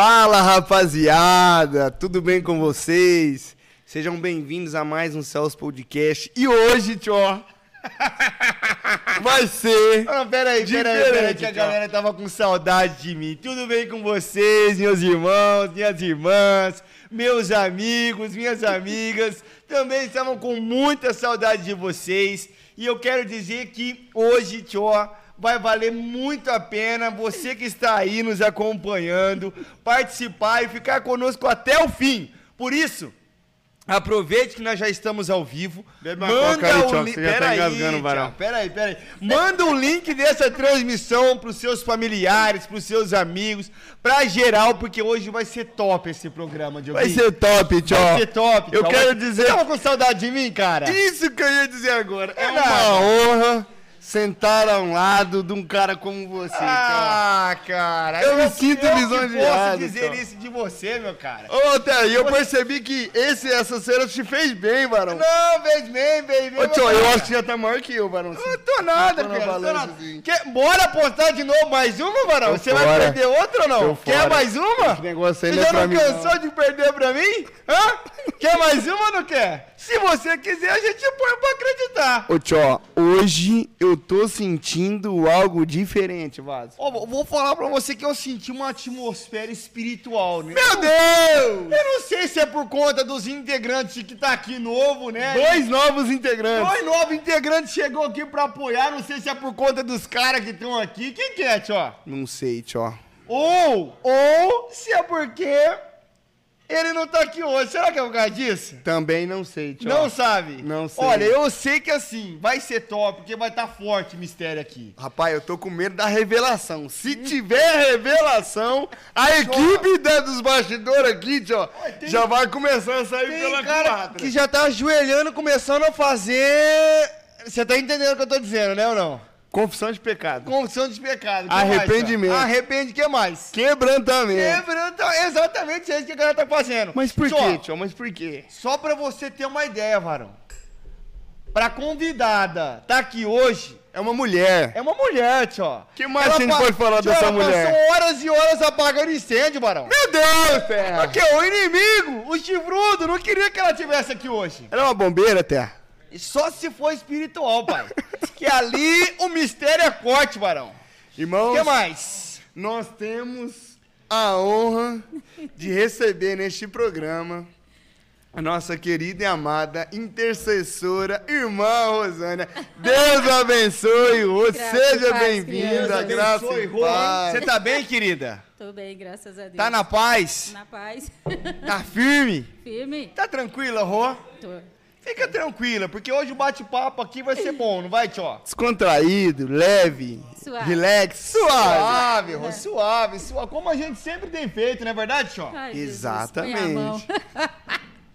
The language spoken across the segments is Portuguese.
Fala rapaziada, tudo bem com vocês? Sejam bem-vindos a mais um Céus Podcast. E hoje, tio, vai ser. Ah, pera aí, pera aí, pera aí, que a galera tava com saudade de mim. Tudo bem com vocês, meus irmãos, minhas irmãs, meus amigos, minhas amigas? Também estavam com muita saudade de vocês. E eu quero dizer que hoje, tio, vai valer muito a pena você que está aí nos acompanhando, participar e ficar conosco até o fim. Por isso, Aproveite que nós já estamos ao vivo. Bebe coca aí, Tchau, li- você já tá Pera aí, engasgando, varão. Tchau, Pera aí, pera aí. Manda o link dessa transmissão pros seus familiares, pros seus amigos, pra geral, porque hoje vai ser top esse programa, Diogo. Vai ser top, tio. Vai ser top. Eu tchau. quero Vai- dizer- Você tava com saudade de mim, cara? Isso que eu ia dizer agora. É, É uma honra sentar ao lado de um cara como você. Ah, cara. Eu me sinto eu lisonjeado, posso dizer tchau. isso de você, meu cara. Ô, Thaí, eu percebi que esse, essa cena te fez bem, varão. Não, fez bem, bem, bem. Ô, tio, eu acho que já tá maior que eu, varão. Não tô nada, Tô na cara. Tô nada. Quer, bora apostar de novo mais uma, Varão? Tô Você vai fora. perder outra ou não? Tô Quer fora. mais uma? Esse negócio aí Você não é já não cansou não. de perder pra mim? Hã? Quer mais uma ou não quer? Se você quiser, a gente põe pra acreditar. Ô, tio, hoje eu tô sentindo algo diferente, Vaso. Ó, vou- vou falar pra você que eu senti uma atmosfera espiritual, né? Meu Deus! Eu não sei se é por conta dos integrantes que tá aqui novo, né? Dois novos integrantes. Dois novos integrantes chegou aqui pra apoiar. Não sei se é por conta dos caras que estão aqui. Quem que é, tio? Não sei, tio. Ou, ou se é porque ele não tá aqui hoje. Será que é por causa disso? Também não sei, tio. Não sabe? Não sei. Olha, eu sei que assim, vai ser top, porque vai estar forte o mistério aqui. Rapaz, eu tô com medo da revelação. Se tiver revelação, a equipe da- dos bastidores aqui, tio, tem- já vai começar a sair Tem pela cara culatra. que já tá ajoelhando, começando a fazer... Você tá entendendo o que eu tô dizendo, né ou não? Confissão de pecado. Confissão de pecado. Arrependimento. Mais? Arrepende, que mais? Quebrantamento. Quebrando, exatamente isso que a galera tá fazendo. Mas por quê, tio? Mas por quê? Só pra você ter uma ideia, varão. Pra convidada tá aqui hoje, É uma mulher. é uma mulher, tio. Que mais a gente pode falar tio, dessa ela mulher? passou horas e horas apagando incêndio, varão. Meu Deus, Terra! Porque o inimigo, o chifrudo, não queria que ela tivesse aqui hoje. Ela é uma bombeira, Terra. E Só se for espiritual, pai. que ali o mistério é forte, varão. O Irmãos, que mais? nós temos a honra de receber neste programa a nossa querida e amada intercessora, irmã Rosânia. Deus abençoe, Rô. Seja bem-vinda, criança. graça Abençoe, Rô. paz. Você tá bem, querida? Tô bem, graças a Deus. Tá na paz? Na paz. Tá firme? Firme? Tá tranquila, Rô? Tô. Fica tranquila, porque hoje o bate-papo aqui vai ser bom, não vai, tio? Descontraído, leve, Suave. relax, suave. Suave, Rô, suave, suave. Como a gente sempre tem feito, não é verdade, tio? Exatamente.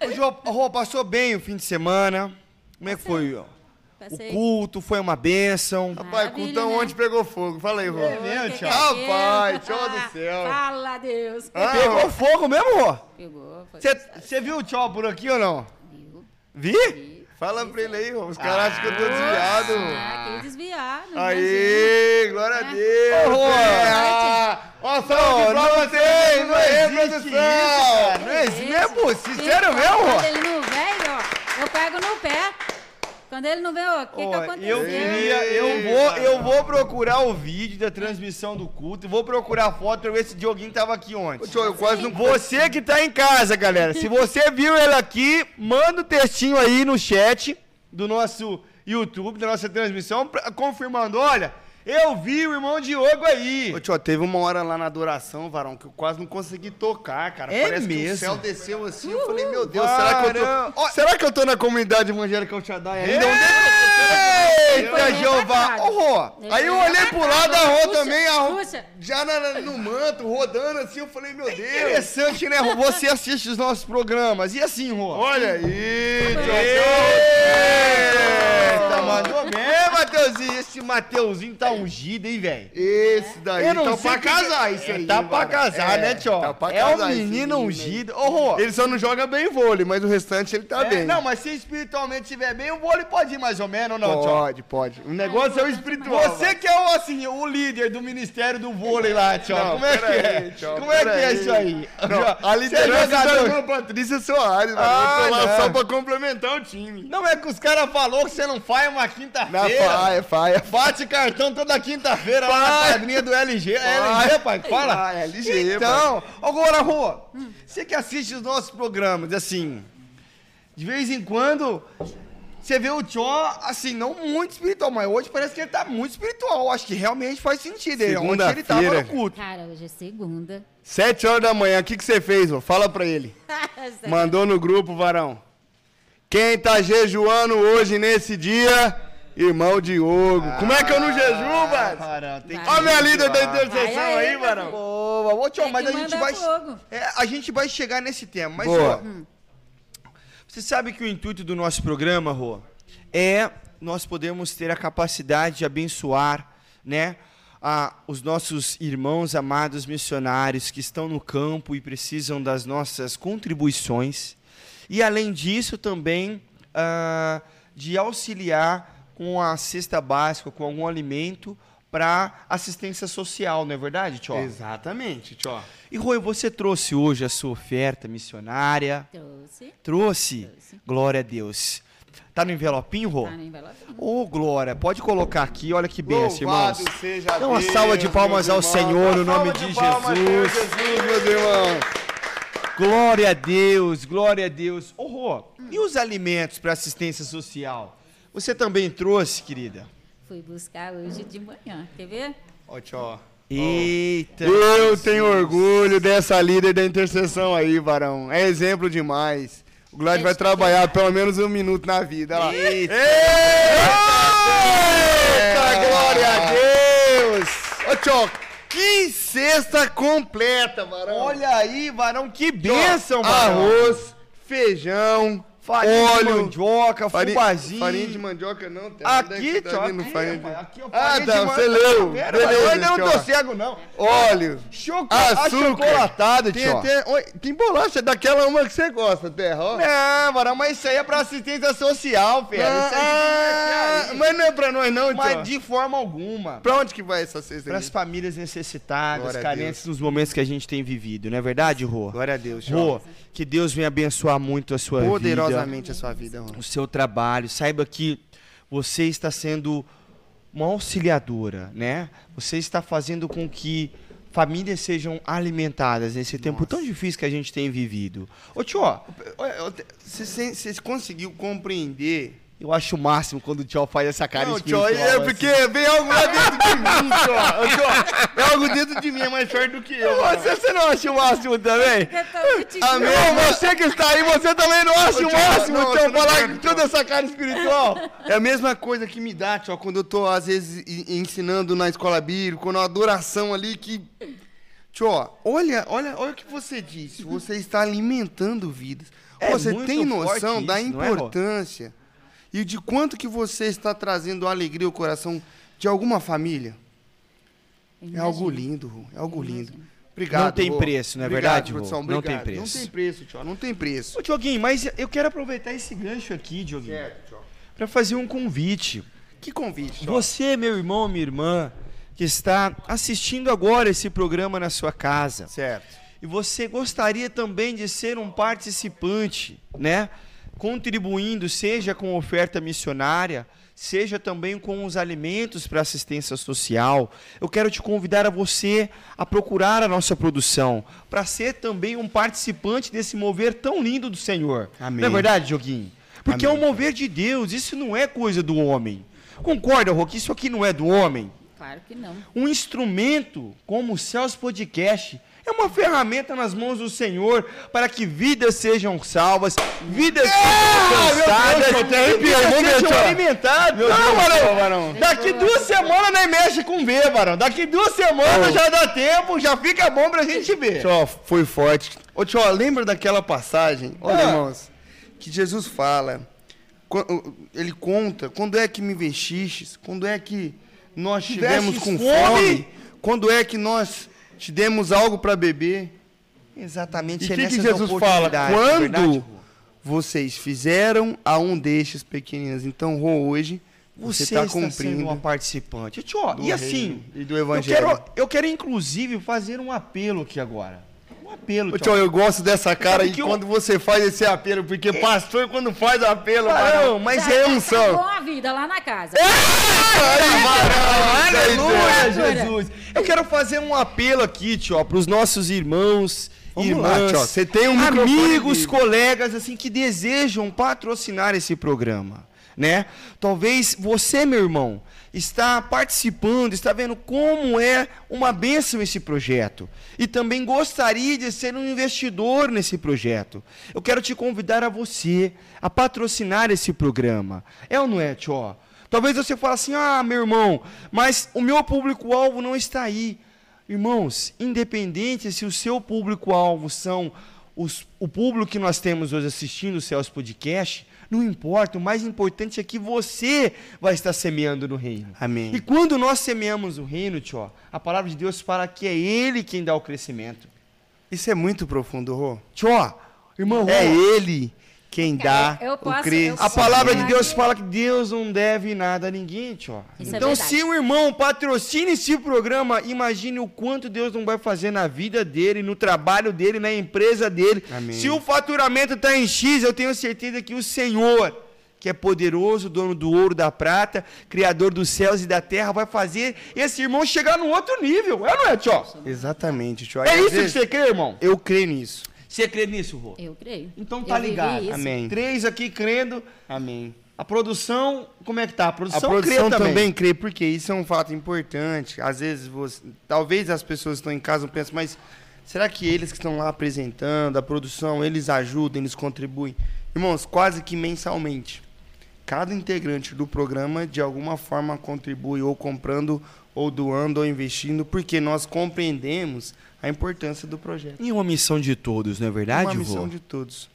Hoje, Rô, Rô, passou bem o fim de semana? Como é que foi, ó? O culto foi uma bênção. Rapaz, cultão né? onde pegou fogo. Fala aí, Rô. É mesmo, que é Rapaz, tio do céu. Fala, Deus. Ah, Pegou fogo mesmo, Rô? Pegou. Foi Você viu o tio por aqui ou não? Viu? Vi? Fala pra ele aí. Os caras acham que eu tô desviado. Ah, que desviado. Aê, glória a Deus. Ô. É, ah, Ó, salve Não, pra não vocês, tem, não não é produção. Não existe, não é possível. Sério mesmo, ele não vem, ó, eu pego no pé. Quando ele não ó, o que, que aconteceu? eu queria, eu vou, eu vou procurar o vídeo da transmissão do culto, vou procurar a foto pra ver se o Dioguinho tava aqui ontem. tio, eu quase não... Você que tá em casa, galera, se você viu ele aqui, manda o textinho aí no chat do nosso YouTube, da nossa transmissão, pra- confirmando, olha, eu vi o irmão Diogo aí. Ô, tio, teve uma hora lá na adoração, varão, que eu quase não consegui tocar, cara. É Parece que mesmo? o céu desceu assim. Eu falei, meu Deus, será que eu varão. tô... Será que eu tô na comunidade evangélica Shaddai ainda? Onde é que que? Eita, Jeová! Ô, Aí eu olhei pro lado, a Rô Puxa, também, a Rô já na- no manto, rodando assim, eu falei, meu Deus. Interessante, né, Rô? Você assiste os nossos programas. E assim, Rô? Olha aí, Eita, tio. mandou bem, Mateuzinho. Esse Mateuzinho tá ungido, hein, velho? Esse daí Eu não tá sei pra que- casar isso É, aí. Tá pra casar, É, né, tio? Tá pra é casar um esse menino aí. ungido. Ô, Rô. Ele só não joga bem vôlei, mas o restante ele tá é, bem. Não, mas se espiritualmente estiver bem, o vôlei pode ir mais ou menos. ou não, Tchó? Pode, pode. O negócio é o espiritual. Você que é o, assim, o líder do Ministério do Vôlei lá, Tchó. Não, Como é que é? Tchó, Como é que é isso aí? Não, Tchó, a você é liderança da jogador. irmã Patrícia Soares, mano. Ah, eu tô lá não. só pra complementar o time. Não é que os caras falaram que você não faz uma Na quinta-feira. faia, faia. Bate cartão toda quinta-feira lá na quadrinha do LG. É Vai. LG, pai? Fala. Ah, LG, Então, agora, Rô, você que assiste os nossos programas, assim, de vez em quando, você vê o Tchó, assim, não muito espiritual, mas hoje parece que ele tá muito espiritual. Acho que realmente faz sentido. Ele, onde ele tava Segunda-feira. no culto. Cara, hoje é segunda. Sete horas da manhã, o que, que você fez, ô? Fala pra ele. Mandou no grupo, varão. Quem tá jejuando hoje nesse dia? Irmão Diogo. Como é que eu não jejuo? Varão, Vai. Olha a minha líder da intercessão aí, varão. Boa, ô Tchó, Tem mas a gente vai. É, a gente vai chegar nesse tema. Mas, Boa. ó, você sabe que o intuito do nosso programa, Rô, é nós podemos ter a capacidade de abençoar, né? a- os nossos irmãos amados missionários que estão no campo e precisam das nossas contribuições. E além disso, também ah, de auxiliar com a cesta básica, com algum alimento para assistência social, não é verdade, Tio? Exatamente, tchau. E Rui, você trouxe hoje a sua oferta missionária. Trouxe. Trouxe? Trouxe. Glória a Deus. Tá no envelopinho, Rô? Tá no envelopinho. Ô, Glória, pode colocar aqui, olha que benção, irmãos. Seja Dá uma Deus, salva de palmas ao. Senhor, no nome salva de palmas, Jesus. Jesus, meus irmãos. Glória a Deus, glória a Deus. Ô, Rô, e os alimentos para assistência social? Você também trouxe, querida? Fui buscar hoje de manhã. Quer ver? Ó, tchau. Eita. Eu tenho orgulho dessa líder da intercessão aí, varão. É exemplo demais. O Glad vai Eita. trabalhar pelo menos um minuto na vida. Olha lá. Eita. Eita, glória a Deus! Ô, tchau, que cesta completa, varão. Olha aí, varão, que bênção, varão. Arroz, feijão, farinha de óleo, mandioca, Farinha, fubazinho. farinha de mandioca não, tá? Onde é que Aqui, tá tio, vendo aqui, farinha de- aqui, ó, Ah, tá, de você leu. Pera, Beleza, Eu não tô tio. cego, não. Óleo, Chocolate, açúcar, tem, tio. oi, tem bolacha daquela uma que você gosta, Terra, ó. Não, varão, mas isso aí é pra assistência social, filho. Ah, isso aí tem que ah, mas não é pra nós não, tio. Mas de forma alguma. Pra onde que vai essa cesta Para aí? as famílias necessitadas, Glória carentes nos momentos que a gente tem vivido, não é verdade, Rô? Glória a Deus, tio. Rô, que Deus venha abençoar muito a sua vida. Poderosamente a sua vida, Rô. o seu trabalho. Saiba que você está sendo uma auxiliadora, né? Você está fazendo com que famílias sejam alimentadas nesse tempo tão difícil que a gente tem vivido. Ô, tio, você conseguiu compreender eu acho o máximo quando o tio faz essa cara não, espiritual. tio, é assim. porque vem algo lá dentro de mim, tio. É algo dentro de mim, é mais forte do que eu. Você, você não acha o máximo também? Amém. Não, você que está aí, você também não acha Ô, o tio, máximo, não, falar com toda essa cara espiritual. É a mesma coisa que me dá, tio, quando eu tô, às vezes, ensinando na escola bíblica, quando a adoração ali que. Tio, olha, olha, olha o que você disse. Você está alimentando vidas. É você tem noção da isso, não é, importância e de quanto que você está trazendo alegria ao coração de alguma família? É algo lindo, Rô, é algo lindo. Obrigado. Não tem Rô. preço, não é Obrigado, verdade, produção, Não tem preço. Não tem preço, tio, não tem preço. Ô, Dioguinho, mas eu quero aproveitar esse gancho aqui, Dioguinho, Certo, tio. fazer um convite. Que convite, tio. Você, meu irmão, minha irmã, que está assistindo agora esse programa na sua casa, Certo. e você gostaria também de ser um participante, né? Contribuindo, seja com oferta missionária, seja também com os alimentos para assistência social. Eu quero te convidar a você a procurar a nossa produção, para ser também um participante desse mover tão lindo do Senhor. Amém. Não é verdade, Joguinho? Porque é Amém. um mover de Deus, isso não é coisa do homem. Concorda, Rô, que isso aqui não é do homem? Claro que não. Um instrumento como o Céus Podcast é uma ferramenta nas mãos do Senhor para que vidas sejam salvas, vidas sejam alcançadas, vidas sejam alimentadas. Não, varão, varão. Daqui duas semanas nem mexe com ver, varão. Daqui duas semanas já dá tempo, já fica bom pra gente ver. Tio, foi forte. Ô, tio, lembra daquela passagem? Olha, Ah. irmãos, que Jesus fala, ele conta, quando é que me vestistes? Quando é que nós tivemos com fome? fome? Quando é que nós te demos algo para beber? Exatamente, E é o que, que nessas Jesus fala? é verdade, Quando Rô? vocês fizeram a um destes pequeninos, então Rô, hoje você, Você tá está sendo cumprindo uma participante. Tio, e assim, e do eu evangelho. quero, eu quero inclusive fazer um apelo aqui agora. Apelo, tio, eu gosto dessa cara aí eu- quando você faz esse apelo, porque pastor quando faz apelo, varão, não, mas Já- é unção. a vida lá na casa. Varão, Aleluia. Jesus. Eu quero fazer um apelo aqui, tio, para os nossos irmãos, Vamos lá, irmãs, tio, você tem um amigos, colegas, assim, que desejam patrocinar esse programa, né? Talvez você, meu irmão, está participando, está vendo como é uma bênção esse projeto e também gostaria de ser um investidor nesse projeto. Eu quero te convidar a você a patrocinar esse programa. É ou não é? Talvez você fale assim: ah, meu irmão, mas o meu público-alvo não está aí. Irmãos, independente se o seu público-alvo são os- o público que nós temos hoje assistindo o Céus Podcast, não importa, o mais importante é que você vai estar semeando no reino. Amém. E quando nós semeamos o reino, tio, a palavra de Deus fala que é Ele quem dá o crescimento. Isso é muito profundo, Rô. Tio, irmão, É Rô, ele quem dá Eu o posso- crescimento. A palavra de. Deus fala que Deus não deve nada a ninguém, tio. Isso é então, verdade. se o irmão patrocina esse programa, imagine o quanto Deus não vai fazer na vida dele, no trabalho dele, na empresa dele. Amém. Se o faturamento está em X, eu tenho certeza que o Senhor, que é poderoso, dono do ouro, da prata, criador dos céus e da terra, vai fazer esse irmão chegar num outro nível. É ou não é, tio? Exatamente, tio. É isso que vezes, você crê, irmão? Eu creio nisso. Você crê nisso, Rô? Eu creio. Então Eu tá vivi ligado. isso. Amém. Três aqui crendo. Amém. A produção, como é que tá? A A produção, produção crê também. crê, porque isso é um fato importante. Às vezes, você, talvez as pessoas que estão em casa não pensam, mas será que eles que estão lá apresentando, a produção, eles ajudam, eles contribuem? Irmãos, quase que mensalmente. Cada integrante do programa, de alguma forma, contribui ou comprando, ou doando, ou investindo, porque nós compreendemos a importância do projeto. E uma missão de todos, não é verdade, Uma missão vô? de todos.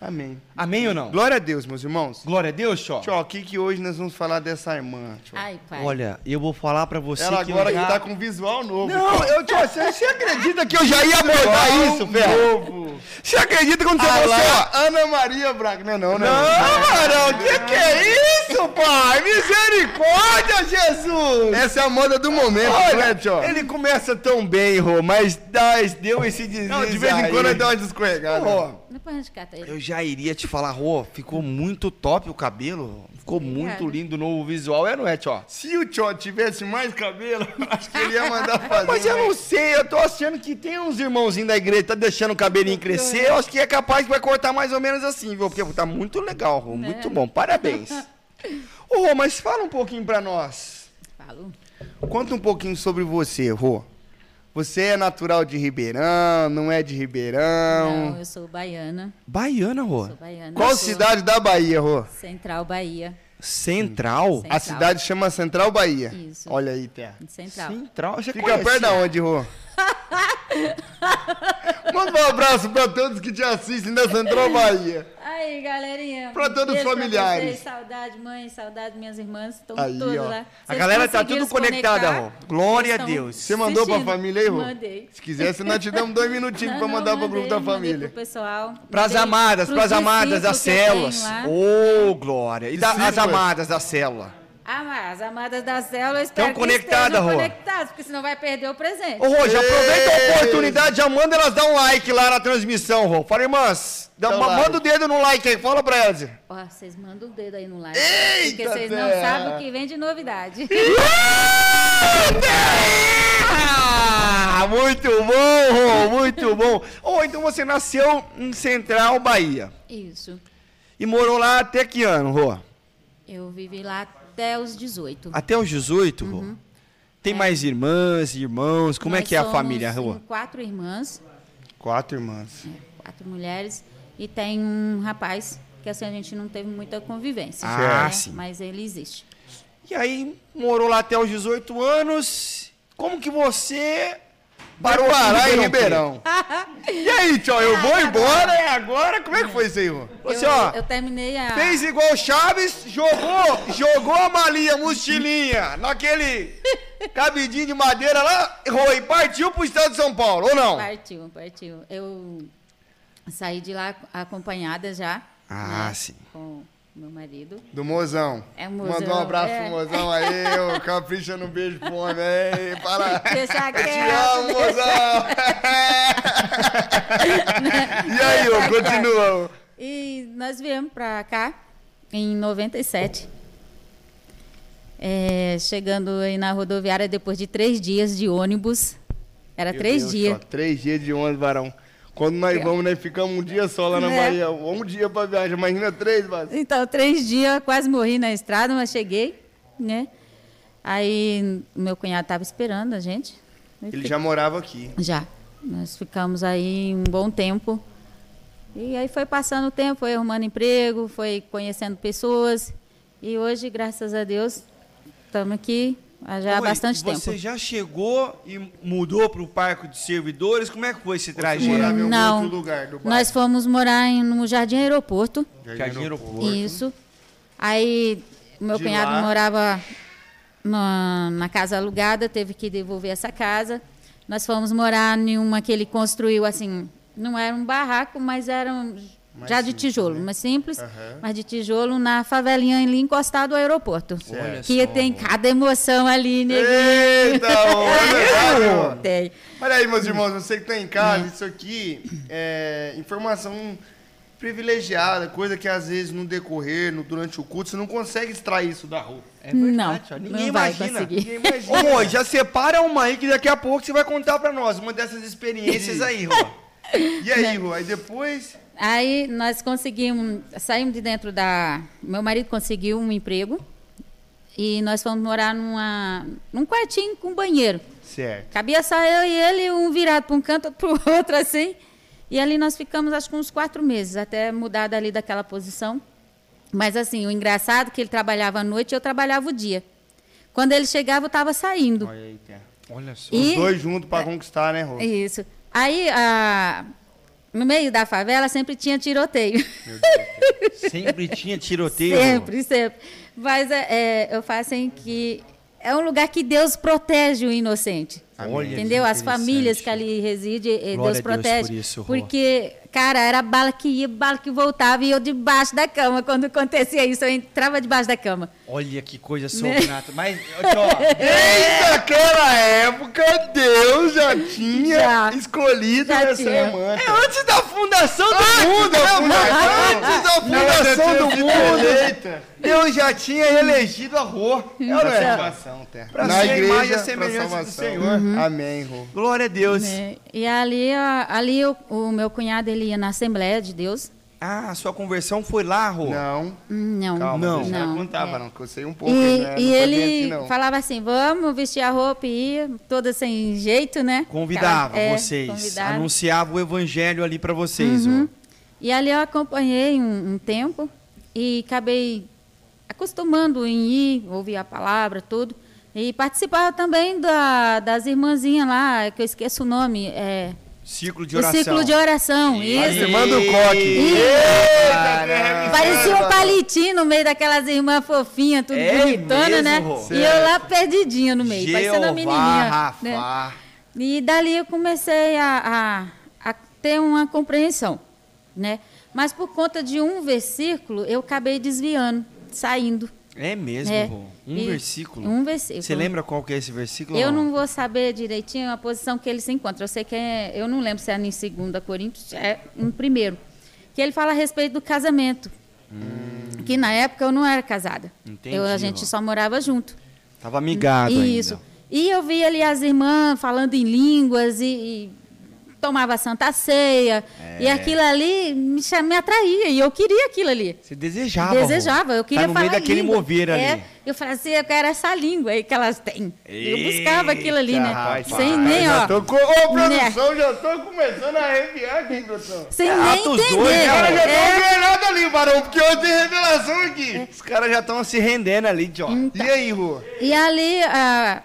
Amém. Amém ou não? Glória a Deus, meus irmãos. Glória a Deus, Tchó. Tchau, o que, que hoje nós vamos falar dessa irmã? Tchau? Ai, pai. Olha, eu vou falar pra você Ela que agora eu já... que tá com visual novo. Não, eu, Tchó, você, você acredita que eu já ia abordar Visual isso, velho? novo. Você acredita quando você... Ah você lá, Ana Maria Braga. Não, não, não. Não, Marão, que que é isso, pai? Misericórdia, Jesus! Essa é a moda do momento, Olha, né, tio? ele começa tão bem, Rô, mas deu esse deslize Não, de vez em quando ele dá uma descorregada. Rô, Depois a gente cata ele. eu já iria te falar, Rô, ficou muito top o cabelo, ficou muito Obrigada. lindo o novo visual, é, não é, Tchó? Se o Tio tivesse mais cabelo, acho que ele ia mandar fazer. Mas eu né? não sei, eu tô achando que tem uns irmãozinhos da igreja que tá deixando o cabelinho crescer, eu acho que é capaz que vai cortar mais ou menos assim, viu? Porque tá muito legal, Rô, muito bom, parabéns. Ô, Rô, mas fala um pouquinho pra nós. Falo. Conta um pouquinho sobre você, Rô. Você é natural de Ribeirão, não é de Ribeirão? Não, eu sou baiana. Baiana, Rô. Sou baiana. Qual cidade da Bahia, Rô? Central Bahia. Central? Sim. A Central. cidade chama Central Bahia. Isso. Olha aí, Terra. Central. Central, você Fica conhece? perto da onde, Rô? Manda um abraço pra todos que te assistem da Central Bahia. Aí, galerinha. Pra todos os familiares. vocês. Saudade, mãe, saudade, minhas irmãs. Estão Aí, todas ó. lá. A galera tá tudo conectada, Rô. Glória a Deus. Você mandou pra assistindo. família aí, Rô? Mandei. Se quisesse, nós te damos dois minutinhos pra Não, mandar não, pro grupo da família. Pro pessoal. Pras Mandei amadas, pros pras amadas das células. Ô, glória. E da- as Discípulas. amadas da célula. Ah, as amadas da célula, eu espero Tão que conectada, estejam Rô. conectadas, porque senão vai perder o presente. Ô, Rô, já aproveita a oportunidade, já manda elas dar um like lá na transmissão, Rô. Fala, irmãs, dá Dá uma- like. manda o dedo no like aí, fala pra elas. Ó, vocês mandam o dedo aí no like. Eita, porque vocês não sabem o que vem de novidade. Ah, muito bom, Rô, muito bom. Ô, então você nasceu em Central, Bahia. Isso. E morou lá até que ano, Rô? Eu vivi lá até os 18. Até os 18, Rô? Tem mais irmãs, irmãos? Como é Uhum. Nós que é a família, Rô? Quatro irmãs, Quatro irmãs. quatro mulheres, e tem um rapaz que assim a gente não teve muita convivência. Ah, né? sim. Mas ele existe. E aí, morou lá até os 18 anos. Como que você parou aqui parar em Ribeirão. E aí, tio, eu vou embora e agora? Como é que foi isso aí, Rô? Você, eu, ó, eu terminei a. Fez igual o Chaves, jogou, jogou a malinha, mochilinha, naquele cabidinho de madeira lá, Rô, e partiu pro estado de São Paulo, ou não? Partiu, partiu. Eu saí de lá acompanhada já. Ah, né, sim. Com meu marido. Do mozão. É o mozão, Manda um abraço é. pro mozão aí, ô, capricha no beijo pro homem aí. Para. Deixa Eu te quieto, amo, mozão. e aí, ô, continua. ô. E nós viemos pra cá em 97. É, chegando aí na rodoviária depois de três dias de ônibus. Era Meu três Deus, dias. só três dias de ônibus, varão. Quando nós vamos, nós ficamos um dia só lá na É. Bahia. Um dia pra viagem, imagina três, mas. Então, três dias, quase morri na estrada, mas cheguei, né? Aí meu cunhado estava esperando a gente. Ele já morava aqui. Já. Nós ficamos aí um bom tempo. E aí foi passando o tempo, foi arrumando emprego, foi conhecendo pessoas. E hoje, graças a Deus, estamos aqui já há Oi, bastante tempo. Você já chegou e mudou para o parque de servidores? Como é que foi esse Você trajeto? em algum Não. outro lugar do bairro? Nós fomos morar em, no Jardim Aeroporto. Jardim Aeroporto. Isso. Aí meu De cunhado lá- morava na, na casa alugada, teve que devolver essa casa. Nós fomos morar em uma que ele construiu assim, não era um barraco, mas era um, Mais já de simples, tijolo, né? mas simples, Aham. mas de tijolo na favelinha ali encostado ao aeroporto. Olha Que só. tem cada emoção ali, neguinho. Eita, ô. Tem. Olha aí, meus irmãos, você que tá em casa, isso aqui é informação privilegiada, coisa que às vezes no decorrer, no- durante o culto, você não consegue extrair isso da rua. É Não, verdade, ó, ninguém não imagina. Ninguém imagina. Ô, Rô, já separa uma aí que daqui a pouco você vai contar pra nós uma dessas experiências aí, Rô. E aí, Rô? Aí depois. Aí nós conseguimos, saímos de dentro da. Meu marido conseguiu um emprego e nós fomos morar numa, num quartinho com banheiro. Certo. Cabia só eu e ele, um virado para um canto, outro para o outro, assim. E ali nós ficamos, acho que uns quatro meses, até mudar dali daquela posição. Mas assim, o engraçado é que ele trabalhava à noite e eu trabalhava o dia. Quando ele chegava, eu estava saindo. Olha aí. Olha só. E- Os dois juntos pra conquistar, né, Rô? Isso. Aí, a- no meio da favela, sempre tinha tiroteio. Sempre tinha tiroteio. Sempre, sempre. Mas é, é, eu falo assim que é um lugar que Deus protege o inocente. Olha Entendeu? As famílias que ali residem, eh, Deus protege. por isso, porque, cara, era bala que ia, bala que voltava e eu debaixo da cama. Quando acontecia isso, eu entrava debaixo da cama. Olha que coisa Né? sobrenatural. Mas, ó, Desde aquela época, Deus já tinha Já. escolhido Já essa tinha. irmã. é antes da fundação do Antes mundo, da fundação, mano? Antes da fundação do mundo. eleita. Deus já tinha elegido a Rô. É é? salvação, Té. Pra Na ser a igreja, imagem e a semelhança do. Senhor. Amém, Rô. Glória a Deus. né? E ali, a- ali o, o meu cunhado ele ia na Assembleia de Deus. Ah, a sua conversão foi lá, Rô? Não, Hum, Não, calma, Não. ela Não, contava, é. não, que eu sei um pouco. E, né? Não e ele assim, não. falava assim: vamos vestir a roupa e ia, toda sem jeito, né? Convidava É, vocês, convidava. anunciava o evangelho ali pra vocês, Uhum. E ali eu acompanhei um, um tempo e acabei acostumando em ir, ouvir a palavra, tudo. E participava também da, das irmãzinhas lá, que eu esqueço o nome. É, Círculo de o oração. ciclo de oração. A Isso. irmã do coque. Parecia um palitinho no meio daquelas irmãs fofinhas, tudo É bonitona, mesmo, né? Rô? E eu lá perdidinha no meio, parecendo uma Jeová, menininha. né? E dali eu comecei a, a, a ter uma compreensão, né? Mas por conta de um versículo, eu acabei desviando, saindo. É mesmo, É. Um E- versículo. Um versículo. Você lembra qual que é esse versículo? Eu não vou saber direitinho a posição que ele se encontra. Eu sei que é, eu não lembro se é em 2 Coríntios, é em primeiro. Que ele fala a respeito do casamento. Que na época eu não era casada. Entendi, eu, a gente só morava junto. Tava amigado Isso. ainda. E eu vi ali as irmãs falando em línguas e, e tomava santa ceia. E É. aquilo ali me, me atraía e eu queria aquilo ali. Você desejava. Desejava, eu queria tá no falar meio daquele língua. mover ali. É, eu assim, eu quero essa língua aí que elas têm. eu Eita, buscava aquilo ali, né? rapaz. Sem nem, já ó. tô com... Ô, produção, já tô começando a arrepiar aqui, produção. Sem É, nem entender. dois, né, Cara, já tá É, engrenado ali, barão, porque hoje tem revelação aqui. Os caras já estão se rendendo ali, ó. Hum. E aí, Rô? E ali, ah,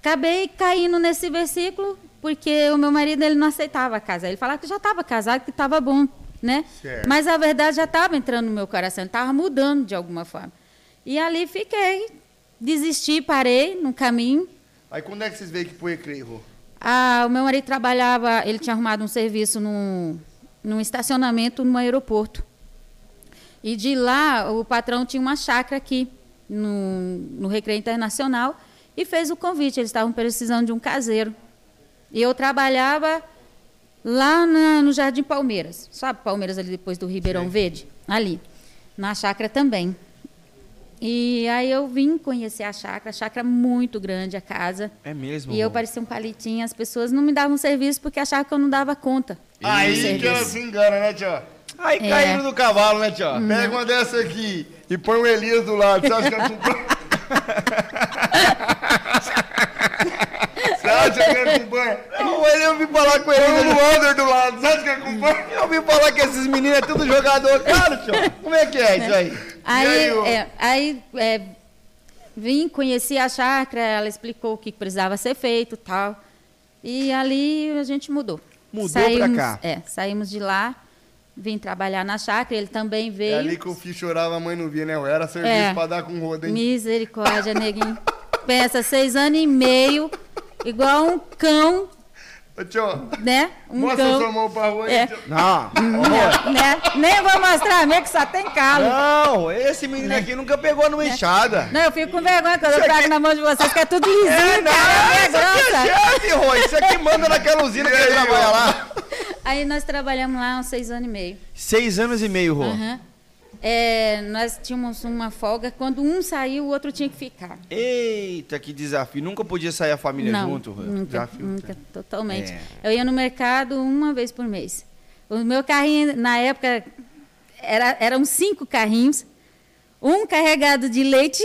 acabei caindo nesse versículo, porque o meu marido ele não aceitava casar. Ele falava que já estava casado, que estava bom, né? Certo. Mas a verdade já estava entrando no meu coração, estava mudando de alguma forma. E ali fiquei, desisti, parei no caminho. Aí quando é que vocês veem que foi crer, Rô? Ah, o meu marido trabalhava, ele tinha arrumado um serviço num, num estacionamento no aeroporto. E de lá, o patrão tinha uma chácara aqui, no, no Recreio Internacional, e fez o convite. Eles estavam precisando de um caseiro. E eu trabalhava lá na- no Jardim Palmeiras. Sabe Palmeiras ali depois do Ribeirão Verde? Ali. Na chácara também. E aí eu vim conhecer a chácara, a chácara muito grande, a casa. É mesmo. E eu parecia um palitinho, as pessoas não me davam serviço porque achavam que eu não dava conta. Aí que ela se engana, né, tio? Aí É. caíram do cavalo, né, tio? Pega uma dessa aqui e põe o Elias do lado. Você acha que ela ela acompanha? Eu vim falar com ele. o Wander do lado. Ela acompanha? Eu vim falar que esses meninos é tudo jogador caro, tio. Como é que é isso aí? Aí, aí, ô? é, aí é, vim, conheci a chácara, ela explicou o que precisava ser feito e tal. E ali a gente mudou. Mudou pra saímos, cá. É, saímos de lá, vim trabalhar na chácara, ele também É veio. ali que o filho chorava, a mãe não via, né? Era serviço É. pra dar com roda, hein? Misericórdia, neguinho. Pensa, seis anos e meio, igual um cão, Ô, tio, né? Um mostra cão. sua mão pra rua aí, É. tio. Não. né? Nem vou mostrar a minha que só tem calo. Não, esse menino aqui nunca pegou numa enxada. Não, eu fico com vergonha quando eu pego na mão de vocês, que é tudo lisinho, É, não, cara, é isso aqui é chefe, Rô. Isso aqui manda naquela usina que E ele aí, trabalha lá. Aí nós trabalhamos lá uns seis anos e meio. Seis anos e meio, Rô. Aham. É, nós tínhamos uma folga, quando um saiu, o outro tinha que ficar. Eita, que desafio. Nunca podia sair a família Não, junto, Rô. nunca, Desafio. nunca, totalmente. É. Eu ia no mercado uma vez por mês. O meu carrinho, na época, era, eram cinco carrinhos. Um carregado de leite,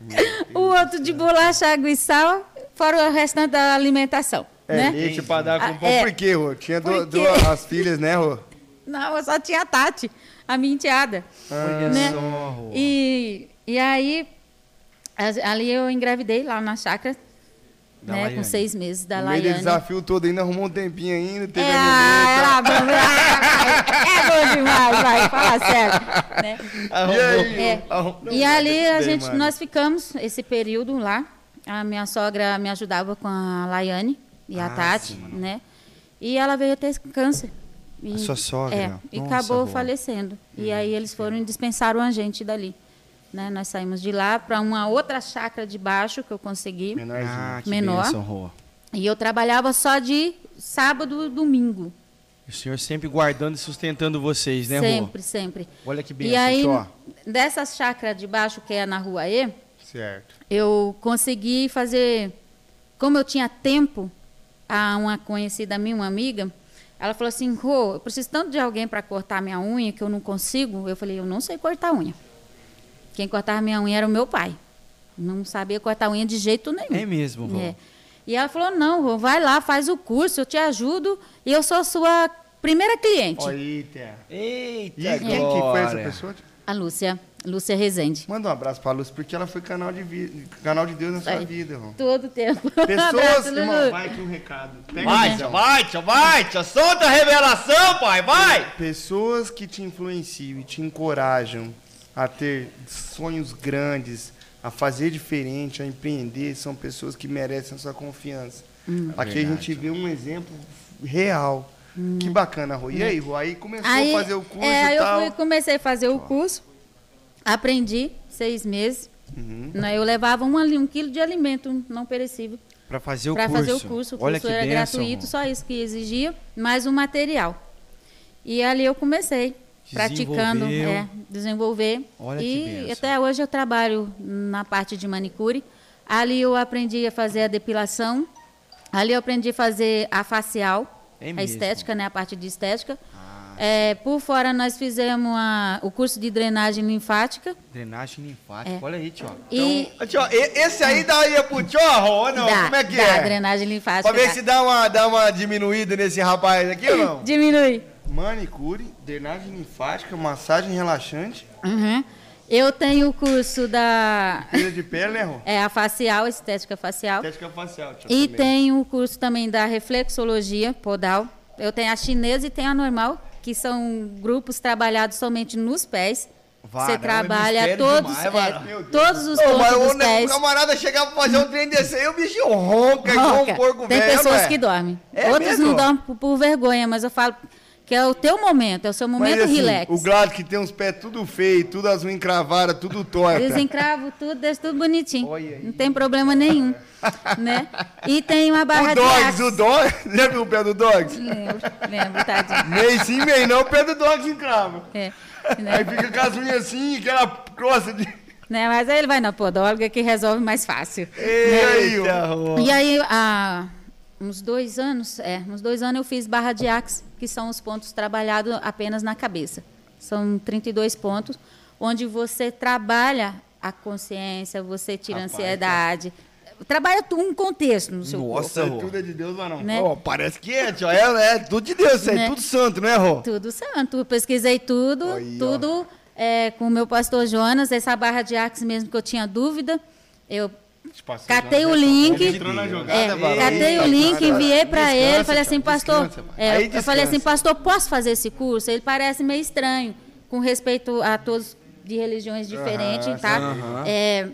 o outro de bolacha, água e sal, fora o restante da alimentação. É, né? leite pra dar com Ah, pão. é. Por quê, Rô? Tinha duas as filhas, né, Rô? Não, eu só tinha a Tati, a minha enteada. Olha né? E, e aí, ali eu engravidei lá na chácara, Da né, Laiane. com seis meses, da No meio Laiane. desafio todo ainda, arrumou um tempinho ainda, teve É, a era bom, ah, é bom demais, vai, fala sério. Né? Arrumou. E aí? É. Arrumou. E ali a gente, mano. nós ficamos esse período lá. A minha sogra me ajudava com a Laiane e a Ah, Tati, sim. né? E ela veio ter câncer. E, A sua sogra? É, e Nossa, acabou Rô. falecendo. E aí eles foram e dispensaram a gente dali. Né? Nós saímos de lá para uma outra chácara de baixo que eu consegui. Menorzinho. Ah, que Menor. bênção, Rô. E eu trabalhava só de sábado e domingo. O senhor sempre guardando e sustentando vocês, né, Rô? sempre, sempre. Olha que E bênção, aí, dessa chácara de baixo, que é na rua E, Certo. eu consegui fazer. Como eu tinha tempo, a uma conhecida minha, uma amiga, ela falou assim: Rô, eu preciso tanto de alguém para cortar minha unha que eu não consigo. Eu falei: eu não sei cortar unha. Quem cortava minha unha era o meu pai. Não sabia cortar unha de jeito nenhum. É mesmo, Rô. É. E ela falou: não, Rô, vai lá, faz o curso, eu te ajudo e eu sou sua primeira cliente. Olha aí, Terra. Eita, E quem que foi essa pessoa? A Lúcia, Lúcia Rezende. Manda um abraço pra Lúcia, porque ela foi canal de, vi... canal de Deus na sua Aí. vida, Rô. Todo tempo. Pessoas, Abraço, irmão, Lulu. vai aqui um recado. Pega Vai, tia, vai, tia, vai, tia. Solta a revelação, pai, vai. Pessoas que te influenciam e te encorajam a ter sonhos grandes, a fazer diferente, a empreender, são pessoas que merecem a sua confiança. Hum. Aqui a gente vê um exemplo real. Que bacana, Rô. E aí, Rô? Aí começou Hum. Aí, a fazer o curso é, e eu tal. fui- comecei a fazer o curso, aprendi seis meses. Uhum. Né, Eu levava um, um quilo de alimento não perecível Pra fazer o para curso. fazer o curso. O Olha curso que era bênção, gratuito, só isso que exigia, mais o material. E ali eu comecei praticando, é, desenvolver. Olha e até hoje eu trabalho na parte de manicure. Ali eu aprendi a fazer a depilação. Ali eu aprendi a fazer a facial, É a estética, né, a parte de estética. É, por fora nós fizemos a- o curso de drenagem linfática. Drenagem linfática. É. Olha aí, tio. E- Então, tio, esse aí daria pro tio, ou não? Dá, Como é que dá, é? drenagem linfática. Pra ver dá. se dá uma, dá uma diminuída nesse rapaz aqui ou não? Diminui. Manicure, drenagem linfática, massagem relaxante, Uhum. Eu tenho o curso da perda de pele, né, Rô? é, a facial, estética facial. Estética facial, tio. E também. tenho o curso também da reflexologia podal. Eu tenho a chinesa e tenho a normal, que são grupos trabalhados somente nos pés. Varão, é Você trabalha todos, demais, é, todos os pontos mas dos o, ne- o pés. camarada chegar pra fazer um trem desse aí, o bicho ronca, igual um Ronca. porco Tem velho, pessoas não é? que dormem. É Outros mesmo? não dormem por, por vergonha, mas eu falo que é o teu momento, é o seu momento Mas, assim, relax. o Glad que tem uns pés tudo feio, tudo as unhas encravadas, tudo torta. Desencravo tudo, deixa tudo bonitinho. Olha aí. Não tem problema nenhum, né? E tem uma barra O de Dogs, aço. o Dogs, viu o pé do Dogs? Lembro, lembro, tadinho. Meio sim, meio não, o pé do Dogs encrava. É, Aí né? fica com as unhas assim, aquela crosta de... Né, Mas aí ele vai na podóloga que resolve mais fácil. E aí. Eita, Rô. E aí, há uns dois anos, é, uns dois anos eu fiz barra de axe, que são os pontos trabalhados apenas na cabeça. São 32 pontos, onde você trabalha a consciência, você tira a ansiedade, trabalha tu- um contexto no seu Nossa, Isso Rô. tudo é de Deus, mas não. Né? Ó, parece que é, tio. É, é tudo de Deus, isso aí, Né? tudo santo, né, Rô? Tudo santo. Eu pesquisei tudo, Aí, tudo é, com o meu pastor Jonas, essa barra de axe mesmo que eu tinha dúvida. Eu catei o link. Entrou na jogada, É, catei o link, enviei para ele, falei assim, pastor, descansa, é, eu falei assim, pastor, posso fazer esse curso? Ele parece meio estranho, com respeito a todos de religiões diferentes, tá? É,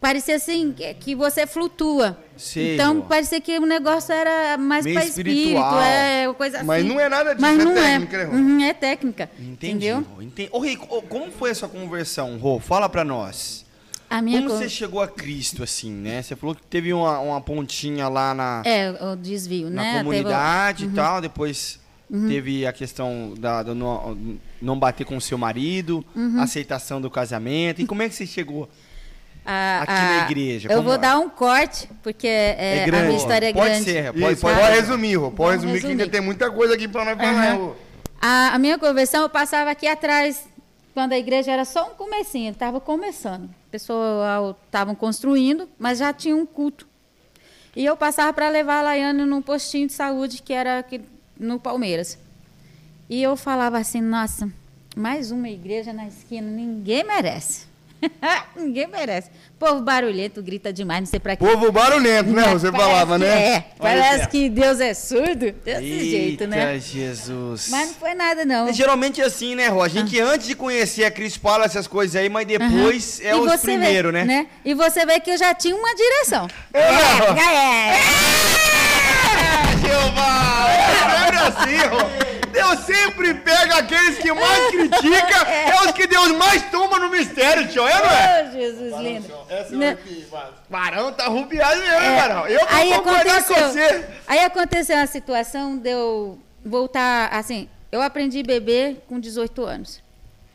parecia assim que- você flutua. Sei, então Rô. parecia que o negócio era mais para espírito, é coisa assim. Mas não é nada disso, Mas é não técnica, né, Rô? Uhum, é técnica. Entendi, Entendeu? Entendi. Ô, Rico, como foi a sua conversão, Rô? Fala pra nós. A minha Como co- você chegou a Cristo, assim, né? Você falou que teve uma, uma pontinha lá na, É, o desvio, na né? Teve o- comunidade e tal, depois teve a questão da, do não, não bater com o seu marido, Uhum. aceitação do casamento. E como é que você chegou? a- Aqui a- na igreja, Eu vou é? dar um corte, porque é, a minha história é pode grande. ser, pode, Isso, pode, pode, resumir, Rô. Pode Vamos resumir, que ainda resumir. tem muita coisa aqui pra nós falar. Rô. A, a minha conversão eu passava aqui atrás, quando a igreja era só um comecinho, estava começando. Pessoal estavam construindo, mas já tinha um culto. E eu passava para levar a Laiane num postinho de saúde que era aqui no Palmeiras. E eu falava assim, nossa, mais uma igreja na esquina, ninguém merece. ninguém merece. Povo barulhento, grita demais, não sei para quê. Povo barulhento, né? Você Parece falava, né? É, parece que Deus é surdo, desse Eita, jeito, né? Jesus. Mas não foi nada, não. É geralmente assim, né, Rô? A gente antes de conhecer a Cris fala essas coisas aí, mas depois é E os você vê, primeiros, né? E você vê que eu já tinha uma direção. É, já é. Jeová! É sempre assim, Rô. Deus sempre pega aqueles que mais critica, é os que Deus mais toma no mistério, tio, é, não é? Oh, Jesus lindo. Essa é Né? Barão tá rubiado mesmo, hein, É, Barão? Eu vou aí concordar com aconteceu, você. aí aconteceu a situação de eu voltar, assim, eu aprendi a beber com 18 anos,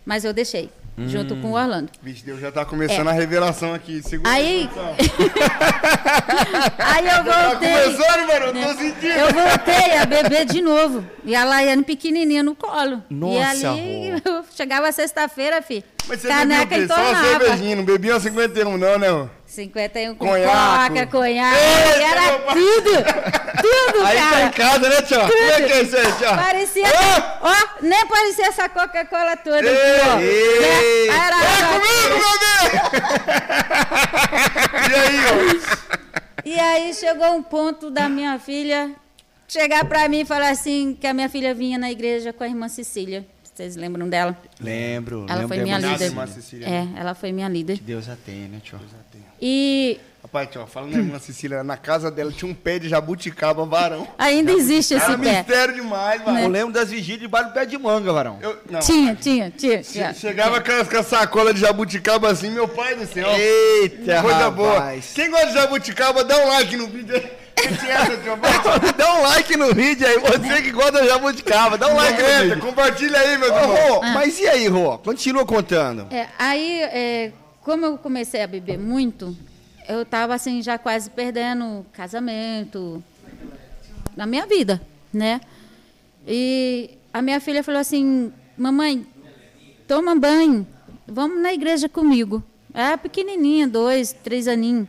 mas eu deixei, junto com o Orlando. Vixe, Deus já tá começando a revelação aqui. Segura É. Aí, então. aí eu Tá voltei. começando, Barão? Tô sentindo. Eu voltei a beber de novo. E a Laiane pequenininha no colo. e Nossa, ali, eu chegava sexta-feira, fi. Mas você caneca bebia o quê? Só uma cervejinha, não bebia uma 51 não, né? 51 com Conhaque. coca, conhaque. Eita, era tudo. Tudo, Aí tá cara. em casa, né, tio? Como é que é isso aí, tio? Parecia. Ah! Ó, nem parecia essa Coca-Cola toda aqui, ó. Ei. Né? Era É comigo, meu bem! e aí, ó? E aí chegou um ponto da minha filha chegar pra mim e falar assim: que a minha filha vinha na igreja com a irmã Cecília. Vocês lembram dela? Lembro, Ela lembro foi minha irmã líder. irmã Cecília. É, ela foi minha líder. Que Deus a tem, né, tio? E Rapaz, tio, falando da irmã Cecília, na casa dela tinha um pé de jabuticaba, varão. ainda existe esse Era pé. mistério demais, Eu varão. lembro das vigílias debaixo do pé de manga, varão. Eu, não. Tinha, tinha, tinha. Tinha. Chegava com, as- com a sacola de jabuticaba assim, meu pai do céu. Eita, Coisa boa. rapaz. Quem gosta de jabuticaba, dá um like no vídeo aí. Essa, vai. Dá um like no vídeo aí, você que gosta de jabuticaba, dá um like no Comenta, vídeo. compartilha aí, meu irmão. Rô, mas e aí, Rô? Continua contando. É, aí, é, como eu comecei a beber muito, eu tava assim, já quase perdendo casamento na minha vida, né? E a minha filha falou assim, mamãe, toma banho, vamos na igreja comigo. Era pequenininha, dois, três aninhos.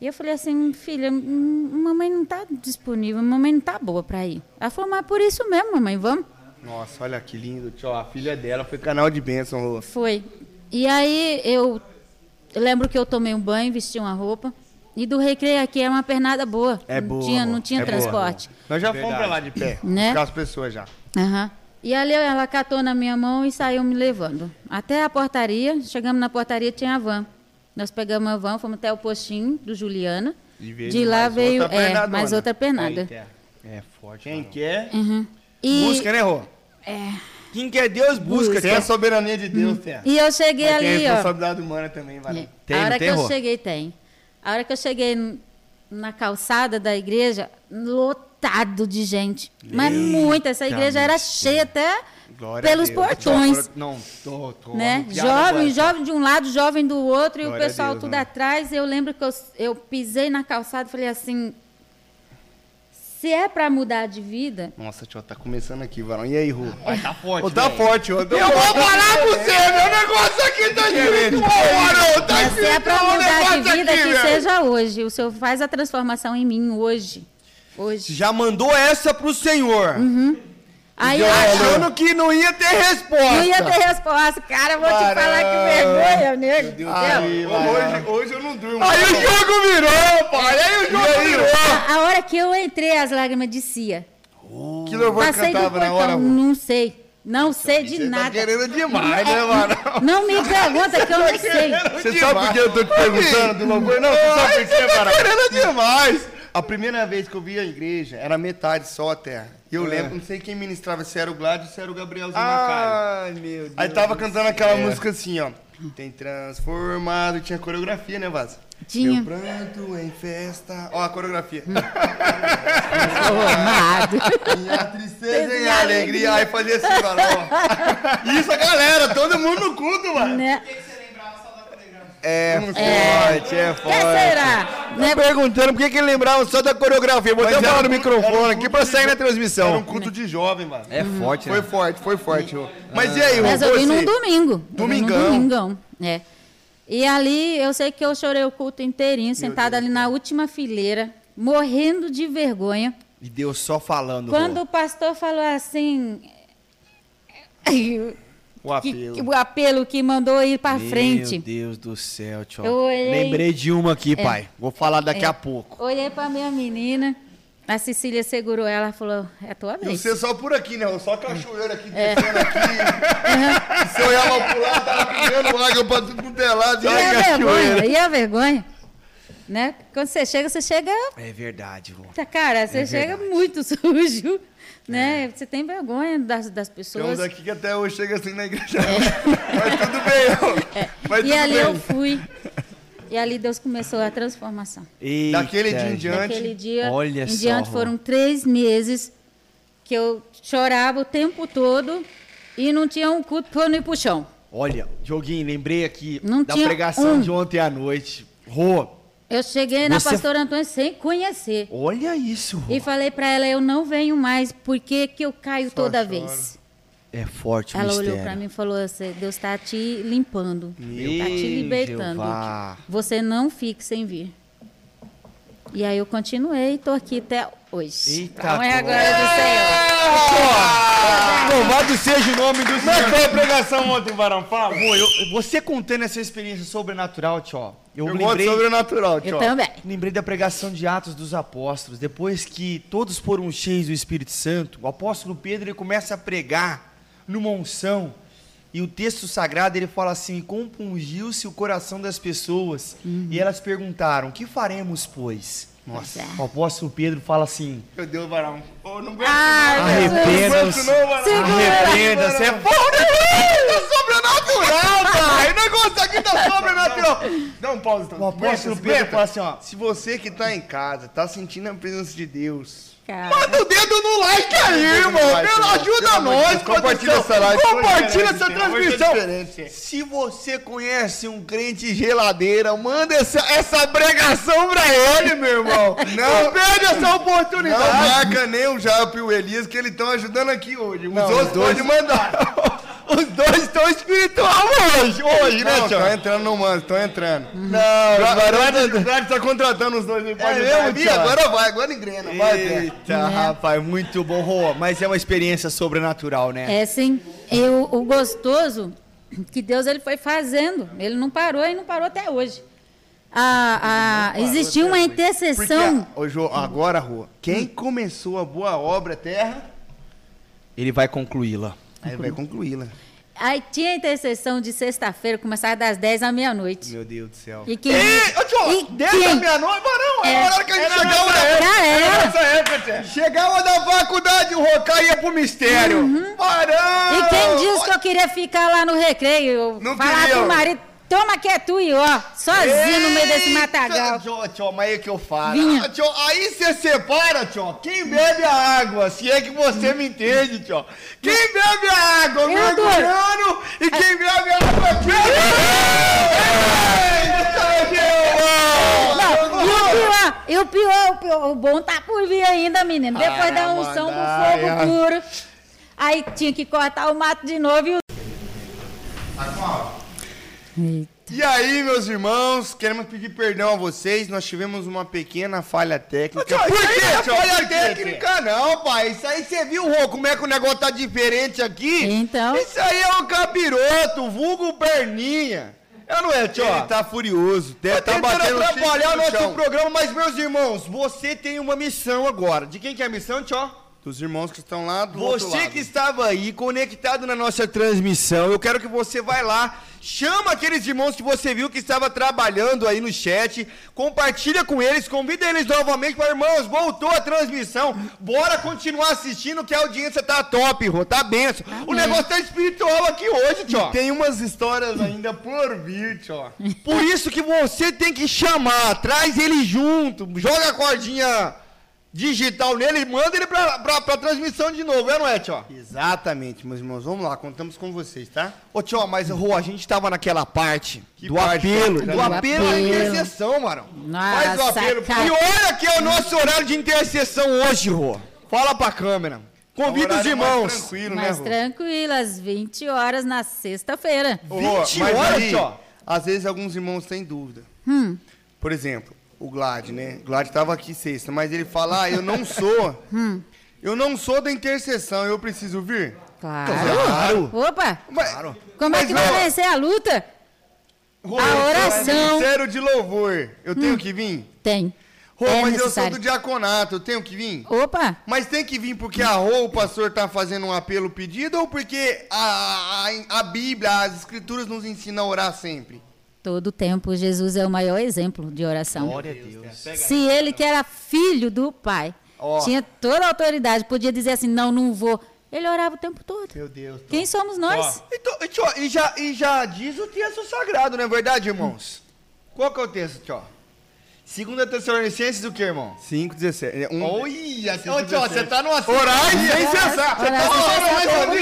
E eu falei assim, filha, mamãe não tá disponível, mamãe não tá boa pra ir. Ela falou, mas por isso mesmo, mamãe, vamos. Nossa, olha que lindo, tio. A filha dela foi canal de bênção, Rô. Foi. E aí eu, lembro que eu tomei um banho, vesti uma roupa. E do recreio aqui era uma pernada boa. É não boa, Tinha, amor. não tinha É boa, transporte. Nós já fomos Verdade. pra lá de pé. Né? Com as pessoas já. Aham. E ali ela catou na minha mão e saiu me levando. Até a portaria, chegamos na portaria, tinha a van. Nós pegamos a van, fomos até o postinho do Juliana. E veio De lá mais veio outra é, mais outra pernada. É forte. Quem varão. quer, Uhum. E, Busca, né, Rô? é, Quem quer Deus, busca. Tem a soberania de Deus, tem. e eu cheguei Mas tem ali, a ó. responsabilidade humana também, vai. Tem, a hora tem, que eu Rô? cheguei, tem. A hora que eu cheguei na calçada da igreja, lotado de gente. Mas muito. Essa igreja era cheia até Glória pelos portões. Não, tô, tô Né? Jovem, agora. jovem de um lado, jovem do outro, e Glória o a pessoal Deus, tudo né? atrás. Eu lembro que eu, eu pisei na calçada e falei assim: se é pra mudar de vida, Nossa, tio, tá começando aqui, varão. E aí, Ru? Vai tá forte, Ô, tá velho. forte, ô. Eu vou falar pra você, meu negócio aqui tá diferente. Ô, varão, tá mas se é pra mudar de vida, aqui, que velho. seja hoje. O Senhor faz a transformação em mim hoje. Hoje. Já mandou essa pro Senhor. Aí E eu achando que não ia ter resposta. não ia ter resposta. Cara, eu vou te falar que vergonha, nego. Deus Aí, hoje, hoje eu não durmo. Aí o jogo virou, pai. Aí o jogo virou. A, a hora que eu entrei, as lágrimas descia. Que louvor que Passei do cantava na hora, não sei. Não sei de Você tá nada. querendo demais, né, varão? Não me pergunta que eu não sei. Você sabe por que eu tô te perguntando do louvor? Não, você sabe por quê, varão? Querendo demais. A primeira vez que eu vi a igreja, era metade só a terra. E eu lembro, não sei quem ministrava, se era o Gladys ou se era o Gabrielzinho Macaio. Ai, meu Deus. Aí tava cantando aquela música assim, ó. Tem transformado, tinha coreografia, né, Vaza? Tinha. Meu pranto em festa. Ó, a coreografia. Formado. Minha tristeza em alegria. Aí fazia assim, mano, ó. Isso, a galera, todo mundo no culto, mano. né? É forte, é Quem forte. será? Né? Tá perguntando por que que ele lembrava só da coreografia. Vou Mas até falar no microfone um aqui pra de sair na jo- Era transmissão. um culto de jovem, mano. É forte, Foi né? forte, foi forte. Mas e aí? Mas eu vim num domingo. Vim num Domingão. domingão. É. E ali, eu sei que eu chorei o culto inteirinho, sentada ali na última fileira, morrendo de vergonha. E Deus só falando. Quando Rô. o pastor falou assim. O apelo. que- o apelo que mandou ir pra Meu frente. Deus do céu, tio. Olhei- Lembrei de uma aqui, pai. Vou falar daqui É. a pouco. Olhei pra minha menina, a Cecília segurou ela e falou: É tua E vez. você só por aqui, né? Só cachoeira aqui, descendo aqui. Se eu olhava pro lado, tava comendo água pra tudo quanto é lado. E a Ai, vergonha? E a vergonha? Né? Quando você chega, você chega. É verdade, Rô. Cara, você chega verdade. muito sujo. Né? Você tem vergonha das, das Tem pessoas. uns aqui que até hoje chega assim na igreja. Mas tudo bem, ó. Mas E tudo ali bem. eu fui. E ali Deus começou a transformação. Eita, Daquele dia em diante. Naquele dia olha em só, diante foram três meses que eu chorava o tempo todo e não tinha um culto pra eu não ir pro chão. Olha, Joguinho, lembrei aqui Não da pregação um. de ontem à noite. Rô, Eu cheguei na Você- pastora Antônia sem conhecer. olha isso. E falei pra ela, eu não venho mais, porque que eu caio toda chora. vez? É forte o Ela mistério. olhou pra mim e falou assim, Deus está te limpando, está te libertando. Jeová. Você não fique sem vir. E aí eu continuei e tô aqui até hoje. Eita, então é a glória. glória do Senhor. Louvado seja o nome do é Senhor. foi a pregação ontem, eu- você contando essa experiência sobrenatural, tio, eu, Eu gosto lembrei, de sobrenatural, Eu tio. também. lembrei da pregação de Atos dos Apóstolos. Depois que todos foram cheios do Espírito Santo, o apóstolo Pedro ele começa a pregar numa unção. E o texto sagrado ele fala assim: compungiu-se o coração das pessoas. E elas perguntaram: que faremos, pois? Nossa. O apóstolo Pedro fala assim: Meu Deus, Varão. Ô, não aguento Ai, não. Arrependa-se. Não, Varão. Segura. arrependa-se. É Tá sobrenatural, pai. O negócio aqui tá sobrenatural. Dá um pause, então. O apóstolo Pedro fala assim: ó. Se você que tá em casa, tá sentindo a presença de Deus, Cara. Manda o dedo no like aí, irmão. like, Pelo irmão. ajuda Pelo nós, Deus, compartilha essa live, Compartilha é essa diferente, hoje é transmissão. diferente. Se você conhece um crente geladeira, manda essa, essa pregação pra ele, meu irmão. Não perde essa não oportunidade. marca nem o Japa e o Elias, que eles estão ajudando aqui hoje. Os Não, outros os dois- podem mandar. Os dois estão espiritual hoje, hoje, né, Não, tio? estão entrando no mano, estão entrando. Não, O varanda- Brad tá contratando os dois pra É mesmo, tio? agora vai, agora engrena. Vai. Eita, rapaz, muito bom, Rô. Mas é uma experiência sobrenatural, né? É sim. E o, o gostoso que Deus ele foi fazendo. Ele não parou e não parou até hoje. A, a, existiu uma Porque, intercessão. ô, Jô, agora, Rua, quem começou a boa obra terra, Ele vai concluí-la. Aí vai concluí-la. Aí tinha intercessão de sexta-feira, começava das 10 à meia-noite. Meu Deus do céu. E quem. Ei, ô, tio, e 10 da quem- meia-noite, não, é É. a hora que a gente Era chegava na época. Já era. Nossa época, Tchê. Chegava da faculdade, o Rocar ia pro mistério. Barão! E quem disse que eu queria ficar lá no recreio? Não falar queria. pro marido, toma que é tu e ó, sozinho no meio desse matagal. Tio, tio, mas é que eu falo. Ah, tio, aí você separa, tio. Quem bebe a água, se é que você me entende, tio. Quem bebe a água, Eu mergulhando, e quem bebe a água... Não, e o pior, e o pior, o pior, o bom tá por vir ainda, menino. Depois da unção do fogo Aramandaia. puro. Aí tinha que cortar o mato de novo e o. Eita. E aí, meus irmãos, queremos pedir perdão a vocês. Nós tivemos uma pequena falha técnica. Por quê, não é falha técnica, não, pai. Isso aí você viu, Rô, como é que o negócio tá diferente aqui? Então. Isso aí é um capiroto, vulgo perninha. É não é, tio? Ele tá furioso. Tá tá tentando batendo atrapalhar o no nosso chão. programa, mas, meus irmãos, você tem uma missão agora. De quem que é a missão, tio? Dos irmãos que estão lá do outro Você que estava aí conectado na nossa transmissão, eu quero que você vá lá, chama aqueles irmãos que você viu que estava trabalhando aí no chat, compartilha com eles, convida eles novamente para irmãos, voltou a transmissão, bora continuar assistindo que a audiência tá top, Rô, tá benção. O Amém. negócio tá espiritual aqui hoje, tio. Tem umas histórias ainda por vir, tio. Por isso que você tem que chamar, traz ele junto, joga a cordinha digital nele e manda ele pra, pra, pra transmissão de novo, é não é, tio? Exatamente, meus irmãos. Vamos lá, contamos com vocês, tá? Ô, tio, mas, Rô, a gente tava naquela parte Que do parte, apelo, do apelo à intercessão, mano. Faz o apelo, cara. E olha que é o nosso horário de intercessão hoje, Rô. Fala pra câmera. Convida os mais irmãos. Tranquilo, né, Mais Rô? tranquilas, 20 horas na sexta-feira. Ô, Rô, 20 mas horas, aí, tio. Às vezes alguns irmãos têm dúvida. Hum. Por exemplo, o Glad, né? O Glad tava aqui sexta, mas ele fala, ah, eu não sou. Hum. Eu não sou da intercessão, eu preciso vir? Claro. Claro. Opa, Mas, como é mas, que vai ó, vencer a luta? Rô, A eu sou oração. Ministério de louvor. Eu tenho que vir? Tem. Rô, é mas eu sou necessário. do diaconato, eu tenho que vir? Opa, Mas tem que vir porque a Rô, o pastor, tá fazendo um apelo pedido ou porque a, a, a Bíblia, as escrituras nos ensinam a orar sempre? Todo tempo Jesus é o maior exemplo de oração. Glória a Deus. Se ele que era filho do pai, Ó. tinha toda a autoridade, podia dizer assim, não, não vou. Ele orava o tempo todo. Meu Deus. Quem somos nós? Então, e, tio, e, já, e já diz o texto sagrado, não é verdade, irmãos? Qual que é o texto, tio? Segunda Tessalonicenses do que, irmão? 5, 17. Um... Olha, ô, tio, você tá numa... Orar sem cessar. Você tá orando.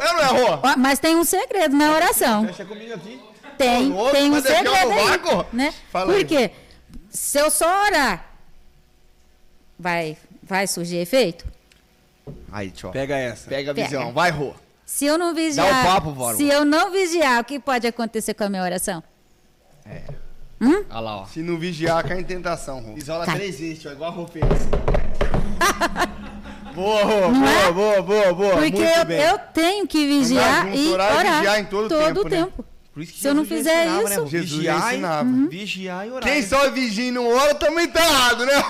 É, não é? Ó, Mas tem um segredo na oração. Deixa comigo aqui. Tem, tem um vai deixar segredo aí, vácuo? né? Por quê? Se eu só orar, vai, vai surgir efeito? Aí, tio. Pega essa. Pega a Pega. visão. Vai, Rô. Se eu não vigiar, papo, Voro. se eu não vigiar, o que pode acontecer com a minha oração? Olha lá, ó. Se não vigiar, cai em tentação, Rô. Isola Tá. três vezes, tio. Igual a Rô fez. boa, Rô. Não Boa, é? boa, boa, boa. Porque Muito eu, bem. eu tenho que vigiar junto, e orar e orar, vigiar em todo todo tempo, né? tempo. Por isso que Se eu não Jesus fizer ensinava, isso- Rô? Jesus vigiar, e- ensinava. vigiar e orar. Quem né? só vigia e não ora também tá errado, né?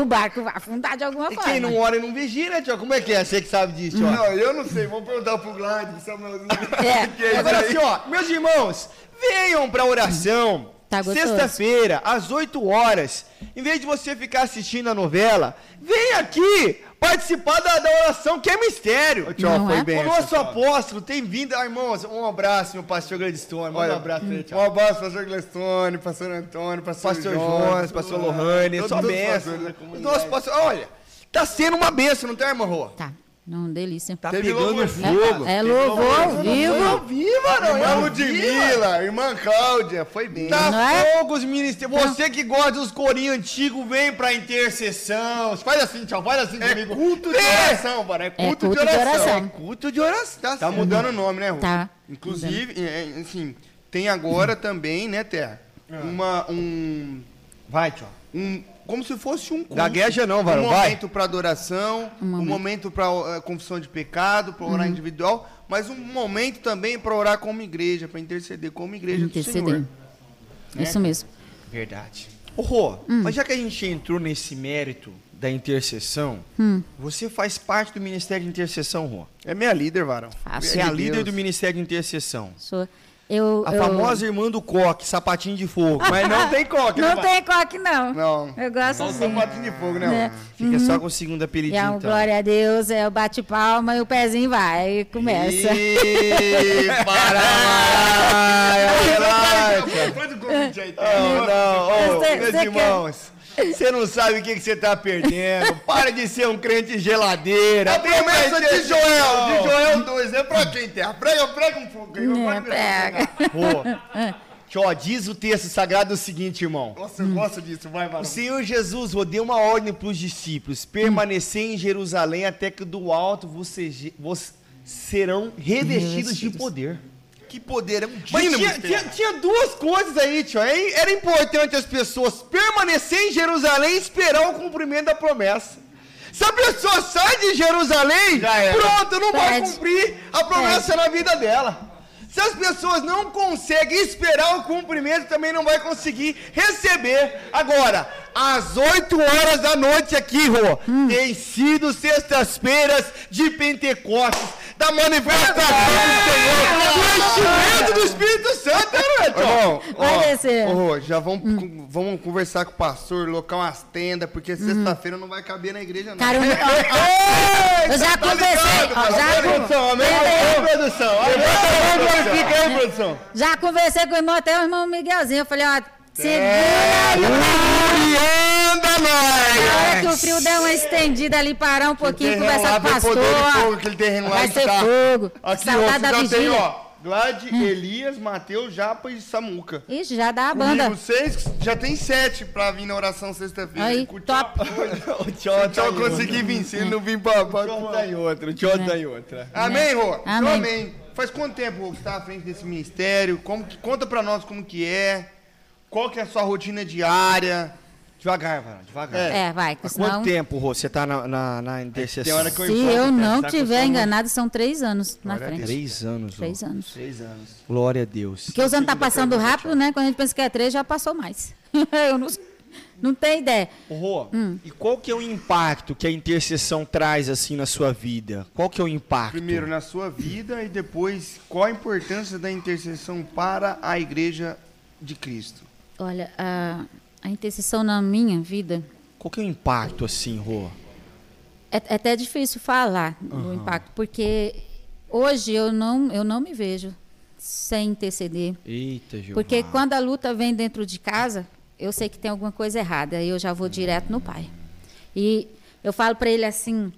O barco vai afundar de alguma E forma. quem não ora e não vigia, né, tio? Como é que é? Você que sabe disso, tio? Não, eu não sei. Vamos perguntar pro Glad, pro Samuelzinho. É. Que é isso Agora aí? assim, ó, meus irmãos, venham pra oração. Tá. Sexta-feira, às 8 horas. Em vez de você ficar assistindo a novela, vem aqui participar da, da oração, que é mistério. Não foi é? bem. o nosso apóstolo tem vindo. Ah, irmãos, um abraço, meu pastor Gladstone. Olha, um abraço ele, tio. Um abraço, pastor Glestone, pastor Antônio, pastor, Pastor Jones, pastor Lohane, só benção. nossos pastores, olha, tá sendo uma benção, não tá, irmão Rô? Tá, não, delícia. Tá Teve pegando fogo. É louvor ao vivo. Viva, não, Irmã é Ludmilla, irmã Cláudia, foi bem. Tá Não é? fogo os ministérios. Você que gosta dos corinhos antigos, vem pra intercessão. Faz assim, tchau. Faz assim É comigo. culto de oração, mano. É culto, culto de de oração. oração. É culto de oração. Tá, Tá mudando o nome, né, Rô? Tá. Inclusive, é, é, assim, tem agora também, né, Terra? Uma, um, Vai, tchau. um... Como se fosse um culto. Gagueja não, varão, Um vai. momento para adoração, um momento. momento para confissão de pecado, para orar individual, mas um momento também para orar como igreja, para interceder como igreja do Interceder. Senhor. Isso mesmo. Verdade. Ô, Rô, mas já que a gente entrou nesse mérito da intercessão, Hum. você faz parte do Ministério de Intercessão, Rô. É minha líder, varão. Faço. Você é a de líder Deus. do Ministério de Intercessão. Sou. Eu, A eu- famosa irmã do coque, sapatinho de fogo. Mas não tem coque, Não né, tem coque, não. Não. Eu gosto Só o assim. sapatinho de fogo, né? Né? Fica só com o segundo apelidinho, é um então. glória a Deus, é o bate-palma e o pezinho vai e começa. Ih, para, Faz o convite aí, tá? Não, não, ô, meus irmãos. Você não sabe o que você tá perdendo. Para de ser um crente geladeira. A promessa de Joel, de Joel 2, é pra quem tem? Prega, prega um pouco aí. É, prega. ó, diz o texto sagrado o seguinte, irmão. Nossa, eu gosto disso, vai, varão. O Senhor Jesus deu uma ordem para os discípulos: permanecer em Jerusalém até que do alto vocês, vos serão revestidos de poder. Que poder, é um Mas tinha, tinha- tinha duas coisas aí, tio. Era importante as pessoas permanecer em Jerusalém e esperar o cumprimento da promessa. Se a pessoa sai de Jerusalém, pronto, não vai Perde. cumprir a promessa na vida dela. Se as pessoas não conseguem esperar o cumprimento, também não vai conseguir receber. Agora, às 8 horas da noite aqui, Rô, Hum. tem sido sextas-feiras de Pentecostes, da manifestação do Senhor, do enchimento do Espírito Santo, né? Irmão, Vai ó, descer. Rô, já vamos, com- vamos conversar com o pastor, locar umas tendas, porque sexta-feira não vai caber na igreja, não. Cara, eu, ó, eu já tá conversei, ligado, ó, tá já, con- Amém, Pera aí. produção. Amém, Fica aí, produção. já conversei com o irmão, até o irmão Miguelzinho. Eu falei, ó, segura É. aí. E anda Na hora que o nós! frio der uma estendida ali, parar um pouquinho, conversar com o vai pastor. ó. fogo, aquele terreno lá Vai que ser tá- fogo. Aqui, ó, Saudade da já tem, vigília. Hum. ó, Glad, Elias, Mateus, Japa e Samuca. Ixi, já dá a banda. Comigo seis, já tem sete pra vir na oração sexta-feira. Aí, Com o top. Tchó- O tio Se eu conseguir vir, se ele não vir pra... pra- O tio tá em outra, o tio tá em outra. Amém, Rô? É. Amém. Amém. Faz quanto tempo, Rô, que você tá à frente desse ministério? Como que, conta pra nós como que é. Qual que é a sua rotina diária? Devagar, mano, devagar. É, vai, porque Há senão... quanto tempo, Rô, você tá na, na, na intercessão? Tem hora que eu Se eu cara, não tá tiver enganado, são três anos na Glória a frente. Três anos. Três anos. Seis anos. Glória a Deus. Porque os anos tá passando rápido, né? Quando a gente pensa que é três, já passou mais. eu não, não tenho ideia. Rô, Hum. e qual que é o impacto que a intercessão traz, assim, na sua vida? Qual que é o impacto? Primeiro na sua vida e depois qual a importância da intercessão para a igreja de Cristo? Olha, a, a intercessão na minha vida Qual que é o impacto, assim, Rô? é, é até difícil falar do impacto, porque hoje eu não, eu não me vejo sem interceder. Eita, Gil. Porque quando a luta vem dentro de casa, eu sei que tem alguma coisa errada, aí eu já vou direto no pai. E eu falo para ele assim: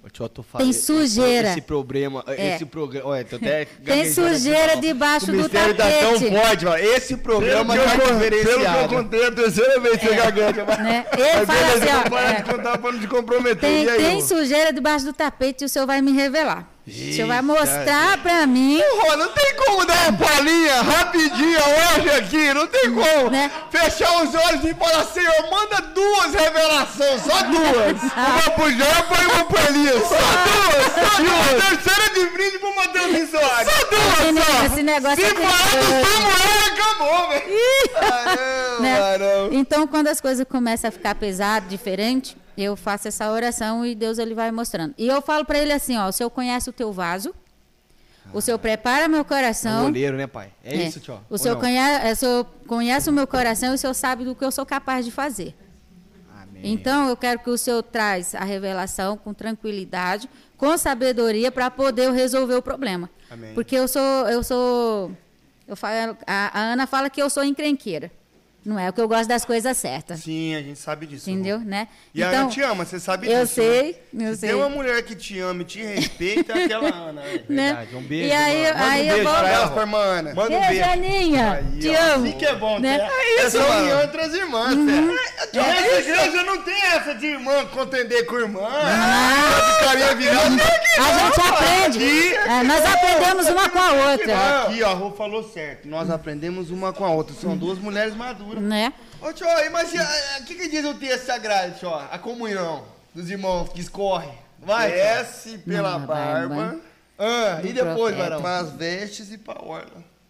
Tem sujeira. Esse problema, É. esse programa, olha, até tem sujeira ó. debaixo do mistério tá tão tapete. forte, ó. Esse programa Pelo tá que eu- diferenciado. Pelo que eu contei a terceira vez que você gagueja. mas- Né? Ele fala assim: ó, parar é, de contar pra não te comprometer. tem, e aí, tem sujeira debaixo do tapete e o senhor vai me revelar. O senhor vai mostrar para mim. Rô, não tem como dar uma palhinha rapidinho hoje aqui, não tem como Né? fechar os olhos e falar, Senhor, manda duas revelações, só duas. Uma pro Japa e uma pro Elias. Só duas, só duas. terceira de brinde pro Matheus Soares. Só Esse, duas, só. esse negócio Se é falar do. Samuel, acabou, velho. Né? Então, quando as coisas começam a ficar pesado, diferente, eu faço essa oração e Deus ele vai mostrando. E eu falo para ele assim, ó, o senhor conhece o teu vaso, o senhor prepara meu É um coração. goleiro, né, pai? É, isso, tio. O senhor, conhece, o senhor conhece o meu coração e o senhor sabe do que eu sou capaz de fazer. Amém. Então, eu quero que o senhor traz a revelação com tranquilidade, com sabedoria, para poder eu resolver o problema. Amém. Porque eu sou, eu sou, eu falo, a, a Ana fala que eu sou encrenqueira. Não é o que eu gosto das coisas certas. Sim, a gente sabe disso. Entendeu, Rô. né? E a Ana te ama, você sabe eu disso. sei, né? eu Se sei. tem uma mulher que te ama e te respeita, é aquela Ana. né? Verdade, um beijo, E aí, mano. Manda um aí eu beijo vou. pra ela, pra irmã Ana. Manda um Beijo. Aninha. Aí, Te ó, amo. Assim que é bom, Né? né? É isso, mano. E outras irmãs, Uhum. é. Essa igreja não tem essa de irmã contender com irmã. Ah. De carinha virada. A gente aprende. É, nós aprendemos uma com a outra. Aqui, ó, a Rô falou certo. Nós aprendemos uma com a outra. São duas mulheres maduras. Né? Ô, tio, imagina, o que, que diz o texto sagrado, tio? A comunhão dos irmãos que escorre. Vai. Desce pela Não, vai, barba, Ah, e depois, profeta. varão? pras vestes e pra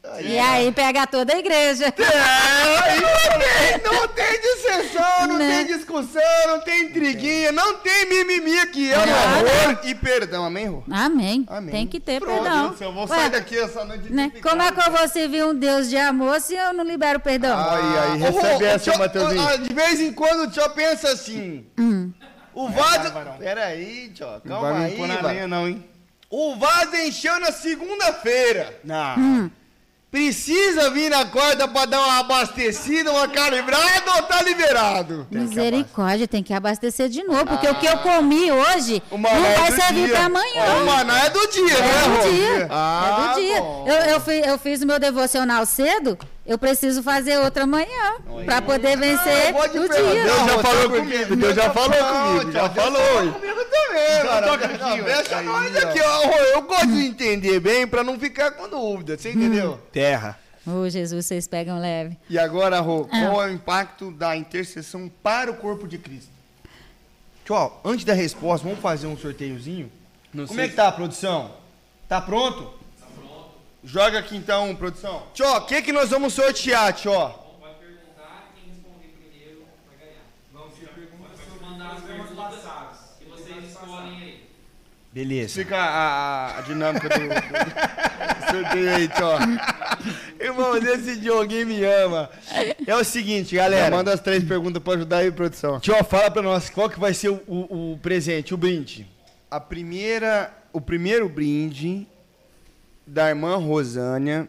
orla. E aí pega toda a igreja. É, aí não tem, não tem dissensão, não Né? tem discussão, não tem intriguinha, não tem mimimi aqui. É amor e perdão, amém, Rô? Amém. Amém. Tem que ter Pronto, perdão. Deus Eu vou Ué, sair daqui essa noite né? Como é que eu vou servir um Deus de amor se eu não libero perdão? Aí, aí, Ô, Rô, recebe essa, tio- Matheusinho. ah, De vez em quando o tio pensa assim. Hum. O vaso. Peraí, tio, Não calma vai aí. me pôr na vai. lenha, não, hein? O vaso encheu na segunda-feira. Não. Hum. Precisa vir na corda pra dar uma abastecida, uma calibrada ou tá liberado? Misericórdia, tem que abastecer de novo, porque o que eu comi hoje não é vai do servir para amanhã. O maná é do dia, É né, do dia. Ah, é do dia. Eu, eu, fi- eu fiz o meu devocional cedo, eu preciso fazer outra amanhã para poder vencer te o dia. Deus já falou comigo? Deus já falou comigo, já falou. comigo também, mano. Deixa nós aqui, ó. Eu gosto de entender bem pra não ficar com dúvida, você entendeu? Terra. Ô, Jesus, vocês pegam leve. E agora, Rô, Ah. qual é o impacto da intercessão para o corpo de Cristo? Tio, antes da resposta, vamos fazer um sorteiozinho? Não Como sei é que tá a produção? Tá pronto? Joga aqui então, produção. Tio, o que que nós vamos sortear, tio? Vai perguntar quem responder primeiro vai ganhar. Vamos ser perguntas sobre mandar as perguntas passadas. E vocês escolhem aí. Beleza. Fica a, a dinâmica do, do- do sorteio aí, tio. Irmão, esse Dioguinho me ama. É o seguinte, Já galera. manda as três perguntas pra ajudar aí, produção. Tio, fala pra nós qual que vai ser o, o- o presente, o brinde. A primeira, o primeiro brinde da irmã Rosânia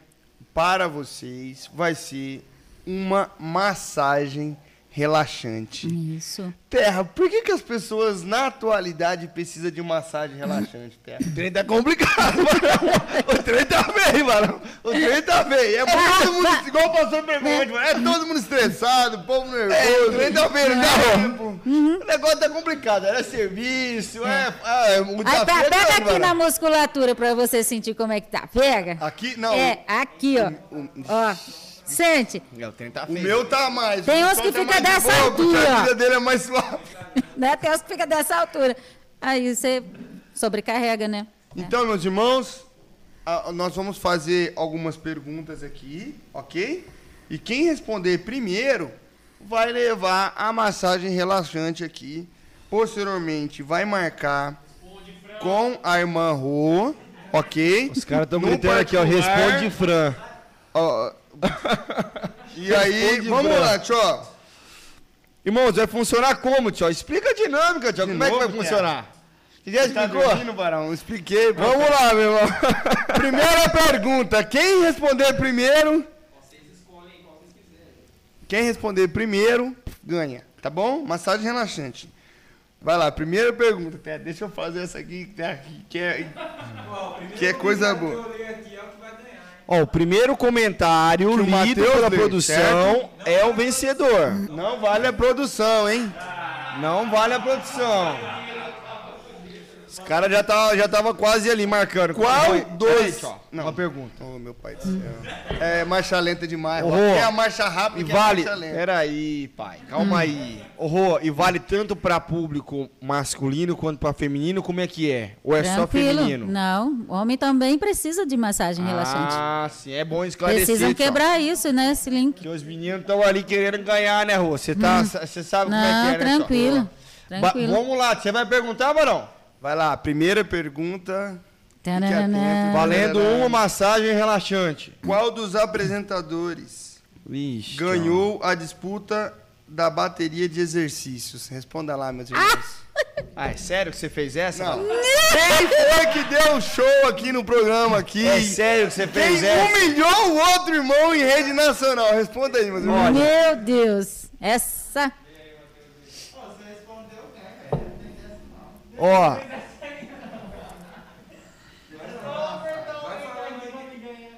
para vocês vai ser uma massagem relaxante. Isso. Terra, por que, que as pessoas na atualidade precisam de massagem relaxante, Terra? O trem tá complicado, mano. O trem tá bem, mano. O trem tá bem. É todo mundo, igual o pastor perguntou, é todo mundo estressado, o povo nervoso. É, o trem tá bem, não tá tempo. O negócio tá complicado, era serviço, é. ah, é, o Aí, tá, é pega grande, aqui mano. na musculatura para você sentir como é que tá. Pega. Aqui, não. É, aqui, ó. Ó. Sente. É, o tá O meu tá mais. Tem uns que tá fica dessa boa, altura, A vida dele é mais suave. Né? Tem uns que fica dessa altura. Aí você sobrecarrega, né? Então, meus irmãos, a- nós vamos fazer algumas perguntas aqui, ok? E quem responder primeiro vai levar a massagem relaxante aqui. Posteriormente, vai marcar com a irmã Rô, ok? Os caras estão gritando aqui, ó. Responde Fran. ó, e aí, vamos Fran. lá, tio. Irmãos, vai funcionar como, tio? Explica a dinâmica, tio. De Como é que vai novo, funcionar? Você já Tá explicou? dormindo, Barão? Expliquei. pô. Vamos lá, meu irmão. Primeira pergunta, quem responder primeiro? Quem responder primeiro ganha, tá bom? Massagem relaxante. Vai lá, primeira pergunta. Pera, deixa eu fazer essa aqui que é, que é, que é coisa boa. Ó, o primeiro comentário Que lido pela lê, produção é o vencedor. Não vale a produção, hein? Não vale a produção. Os caras já tava, já tava quase ali marcando. Qual dos... Peraí. Não. Uma pergunta. Oh, meu pai do céu. É marcha lenta demais. Ô, É a marcha rápida E que vale. é a marcha lenta. Peraí, pai. Calma aí. Ô, Rô, e vale tanto pra público masculino quanto pra feminino? Como é que é? Ou é só feminino? Não, homem também precisa de massagem relaxante. Ah, sim. É bom esclarecer. Precisam tio. quebrar isso, né? Esse link. Que os meninos estão ali querendo ganhar, né, Rô? Você tá, você sabe como é Não, que é, né, tio? tranquilo. Ba- Tranquilo. vamos lá, você vai perguntar, Barão? Vai lá, primeira pergunta. Valendo uma massagem relaxante. Qual dos apresentadores Vixe. ganhou a disputa da bateria de exercícios? Responda lá, meus irmãos. Ah, é sério que você fez essa? Não. Quem foi que deu show aqui no programa aqui? É sério que você Quem fez essa? humilhou o outro irmão em rede nacional? Responda aí, meus irmãos. Meu Deus. Essa. Ó.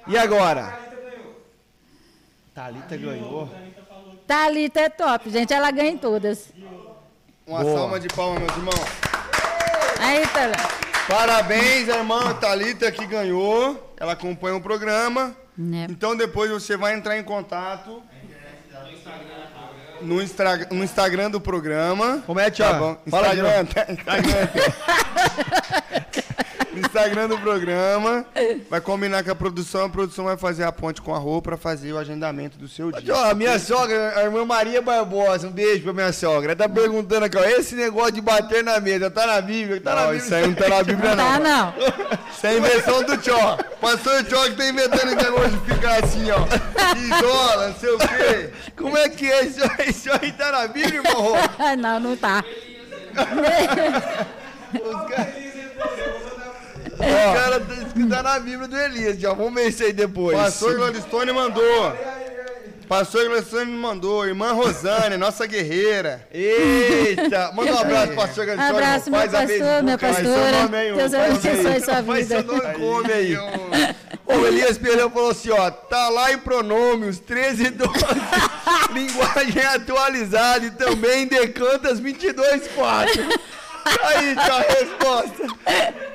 E agora? Thalita ganhou. Thalita é top, gente. Ela ganha em todas. Uma Boa. salva de palmas, meus irmãos. Aí, Thalita. Parabéns, a irmã Thalita que ganhou. Ela acompanha o programa. Né? Então depois você vai entrar em contato no, Instra- no Instagram do programa. Como é, Thiago? Tá bom. Fala Instagram, Instagram. do programa. Vai combinar com a produção, a produção vai fazer a ponte com a roupa pra fazer o agendamento do seu dia. Ó, a minha sogra, a irmã Maria Barbosa, um beijo pra minha sogra. Ela tá perguntando aqui, ó, esse negócio de bater na mesa, tá na Bíblia? Tá na Não, Bíblia. isso aí não tá na Bíblia, Tá, não. não. Isso é invenção do Tchó. Pastor Tchó que tá inventando esse negócio de ficar assim, ó. Isola, não sei o quê. Como é que é isso, aí? isso aí? Tá na Bíblia, irmão? Não, não tá. Os caras... O cara tá escrito tá na Bíblia do Elias, já vamos ver isso aí depois. Pastor Gladstone mandou. Pastor Gladstone mandou. Irmã Rosane, nossa guerreira. Eita! Manda um abraço, pastor Gladstone. Abraço, meu faz a pastor, minha pastora. ô. Deus abençoe sua Faz seu vida. nome, come aí. O Elias Peleu falou assim, ó, tá lá em pronômios 13 e 12, linguagem atualizada e também decantas 22 4. Aí, tá a resposta.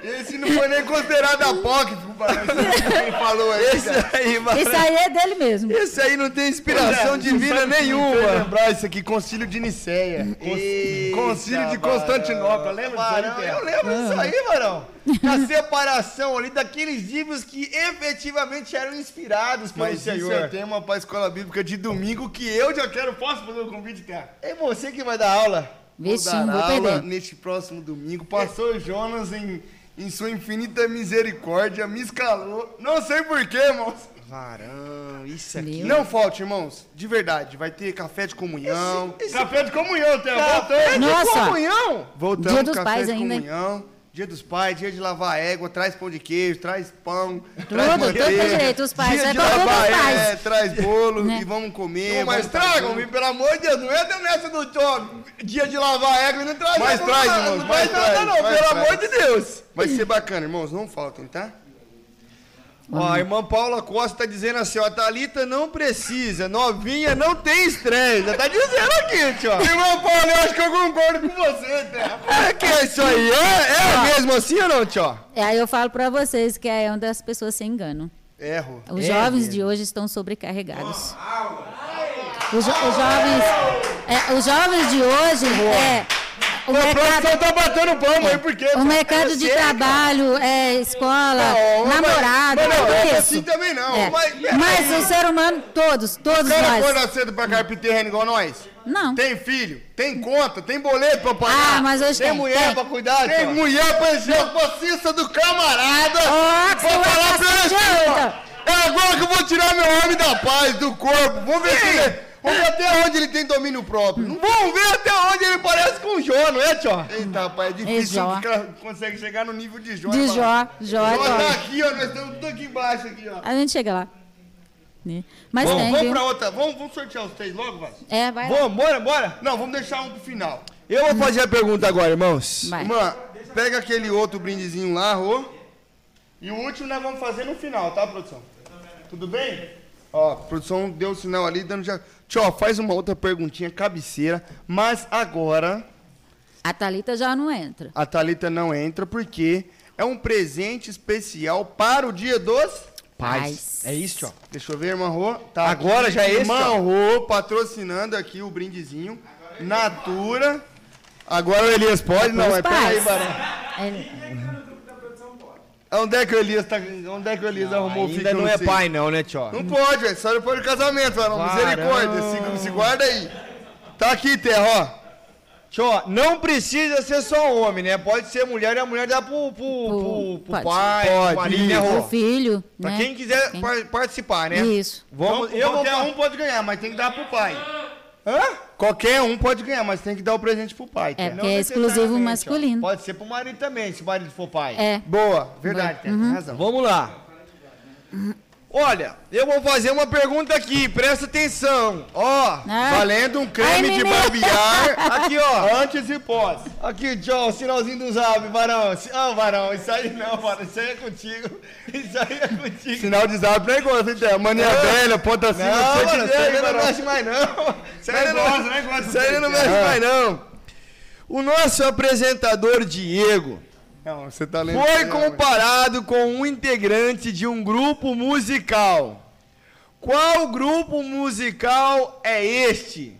Esse não foi nem considerado apócrifo, parece. Quem falou aí, Esse cara. aí, vai. Isso aí é dele mesmo. Esse aí não tem inspiração divina Fez nenhuma. lembrar isso aqui, concílio de Niceia. Eita, Concílio de Varão. Constantinopla, lembra disso aí, eu lembro disso aí, Varão. A separação ali daqueles livros que efetivamente eram inspirados pelo Mas isso é Senhor. tema pra escola bíblica de domingo que eu já quero. Posso fazer o convite, Terra? É você que vai dar aula. Não dar vou aula perder. neste próximo domingo. Pastor Jonas, em, em sua infinita misericórdia, me escalou. Não sei porquê, irmãos. Varão, isso aqui. Meu. Não falte, irmãos. De verdade. Vai ter café de comunhão. Esse- esse- Café de comunhão, Terra. Café de Nossa. comunhão. Voltamos, Dia dos café Pais de ainda, comunhão. Dia dos pais, dia de lavar égua, traz pão de queijo, traz pão, Tudo, traz tudo tem direito, os pais. Dia É de lavar é, traz bolo Né? e vamos comer. mas vamos tragam, fazer. pelo amor de Deus, não entra nessa do Tó, dia de lavar égua e não traz Mas não, traz, não, irmãos, não mas traz nada traz, não, mas pelo traz. amor de Deus. Vai ser bacana, irmãos, não faltem, tá? Ó, a irmã Paula Costa tá dizendo assim, ó, a Thalita não precisa, novinha não tem estresse. Já tá dizendo aqui, tio. Irmão Paulo, eu acho que eu concordo com você, Terra. É que é isso aí? É, é mesmo assim ou não, tio? É, aí eu falo pra vocês que é onde as pessoas se enganam. Erro. Os É jovens mesmo. de hoje estão sobrecarregados. Os, jo- os jovens, é, os jovens de hoje, é, o O mercado, tá batendo palma aí, por quê? o mercado de sei, cara. trabalho, é, escola, Não, namorado, mas não, tudo é isso. assim também não. É. Mas, Mas o ser humano, todos, todos o cara nós. acorda cedo pra carpinteiro igual nós? Não. Tem filho, tem conta, tem boleto pra pagar. Ah, mas hoje Tem tem. mulher tem. pra cuidar, Tem mulher pra encher a paciência do camarada. Que Vou falar pra passar ele de. É agora que eu vou tirar meu homem da paz, do corpo. Vamos ver, se vamos ver até onde ele tem domínio próprio. Não Vamos ver até onde ele parece com o Jó, não é, tio? Eita, rapaz, é difícil um cara consegue chegar no nível de Jó. De Jó? Jó, Jó tá aqui, ó, nós estamos tudo aqui embaixo, aqui, ó. A gente chega lá. Né? Mas Vamos, tem, vamos viu? pra outra, vamos, vamos sortear os três logo, vai? É, vai lá. Vamos, bora, bora. Não, vamos deixar um pro final. Eu vou fazer a pergunta agora, irmãos. Vai. Irmã, pega aquele outro brindezinho lá, Rô. E o último nós vamos fazer no final, tá, produção? Tudo bem? Ó, a produção deu o sinal ali, dando já... Tchau, faz uma outra perguntinha cabeceira, mas agora A Thalita já não entra. a Thalita não entra porque é um presente especial para o dia dos... Paz. É isso, tio. Deixa eu ver, irmã Rô. Tá Agora aqui, já é esse, Irmã ó. Rô patrocinando aqui o brindezinho. Natura. Agora o Elias pode? Não, mas pera aí, pais. Barão. É, Onde é que o Elias tá. Onde é que o Elias arrumou o Ainda fica, eu não é sei. pai não, né, tio? Não pode, velho. Só depois do casamento. Barão. Misericórdia. Se, se guarda aí. Tá aqui, Terra, ó. Tio, não precisa ser só homem, né? Pode ser mulher e a mulher dá pro, pro, pro, pro Pode. pai, Pode, pro marido, né, isso. Rô? o filho, Pra né? quem quiser Quem- par- participar, né? Isso. Vamos, Então, eu vou qualquer fa- um pode ganhar, mas tem que dar pro pai. Hã? Qualquer um pode ganhar, mas tem que dar o presente pro pai. É, porque é exclusivo masculino. ó. Pode ser pro marido também, se o marido for pai. É. Boa, verdade, Terra, Uhum. tem razão. Vamos lá. Olha, eu vou fazer uma pergunta aqui, presta atenção. Ó, Ah. Valendo um creme Ai, de barbear aqui ó. antes e pós. Aqui, o sinalzinho do zap, varão. Ah, varão, isso aí não, varão, isso aí é contigo. Isso aí é contigo. Sinal de zap não é igual, hein, Terra? Mania velha, ponta acima, Não, você mano, isso aí não mexe mais não. Isso aí Não não, gosta, não gosta isso aí não mexe mais não. O nosso apresentador Diego Não, você tá lendo. foi comparado com um integrante de um grupo musical. Qual grupo musical é este?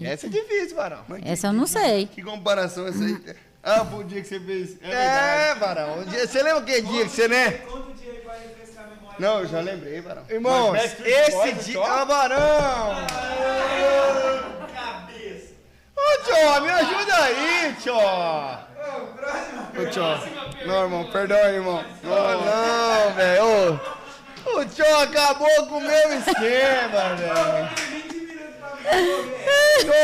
Essa é difícil, varão. mas que- Essa eu não sei. Que comparação é essa aí? Ah, foi o dia que você fez. É, É, um dia- Você lembra que dia que você, né? Conta o dia aí pra refrescar a memória. Não, eu já lembrei, Barão. Irmãos, esse dia. Ah, Barão! Ô, Tchó, me ajuda aí, Tchó! Tchó. Não, irmão, perdoa, irmão. Ô, não, velho. Ô, O Tchó acabou com o meu esquema, velho.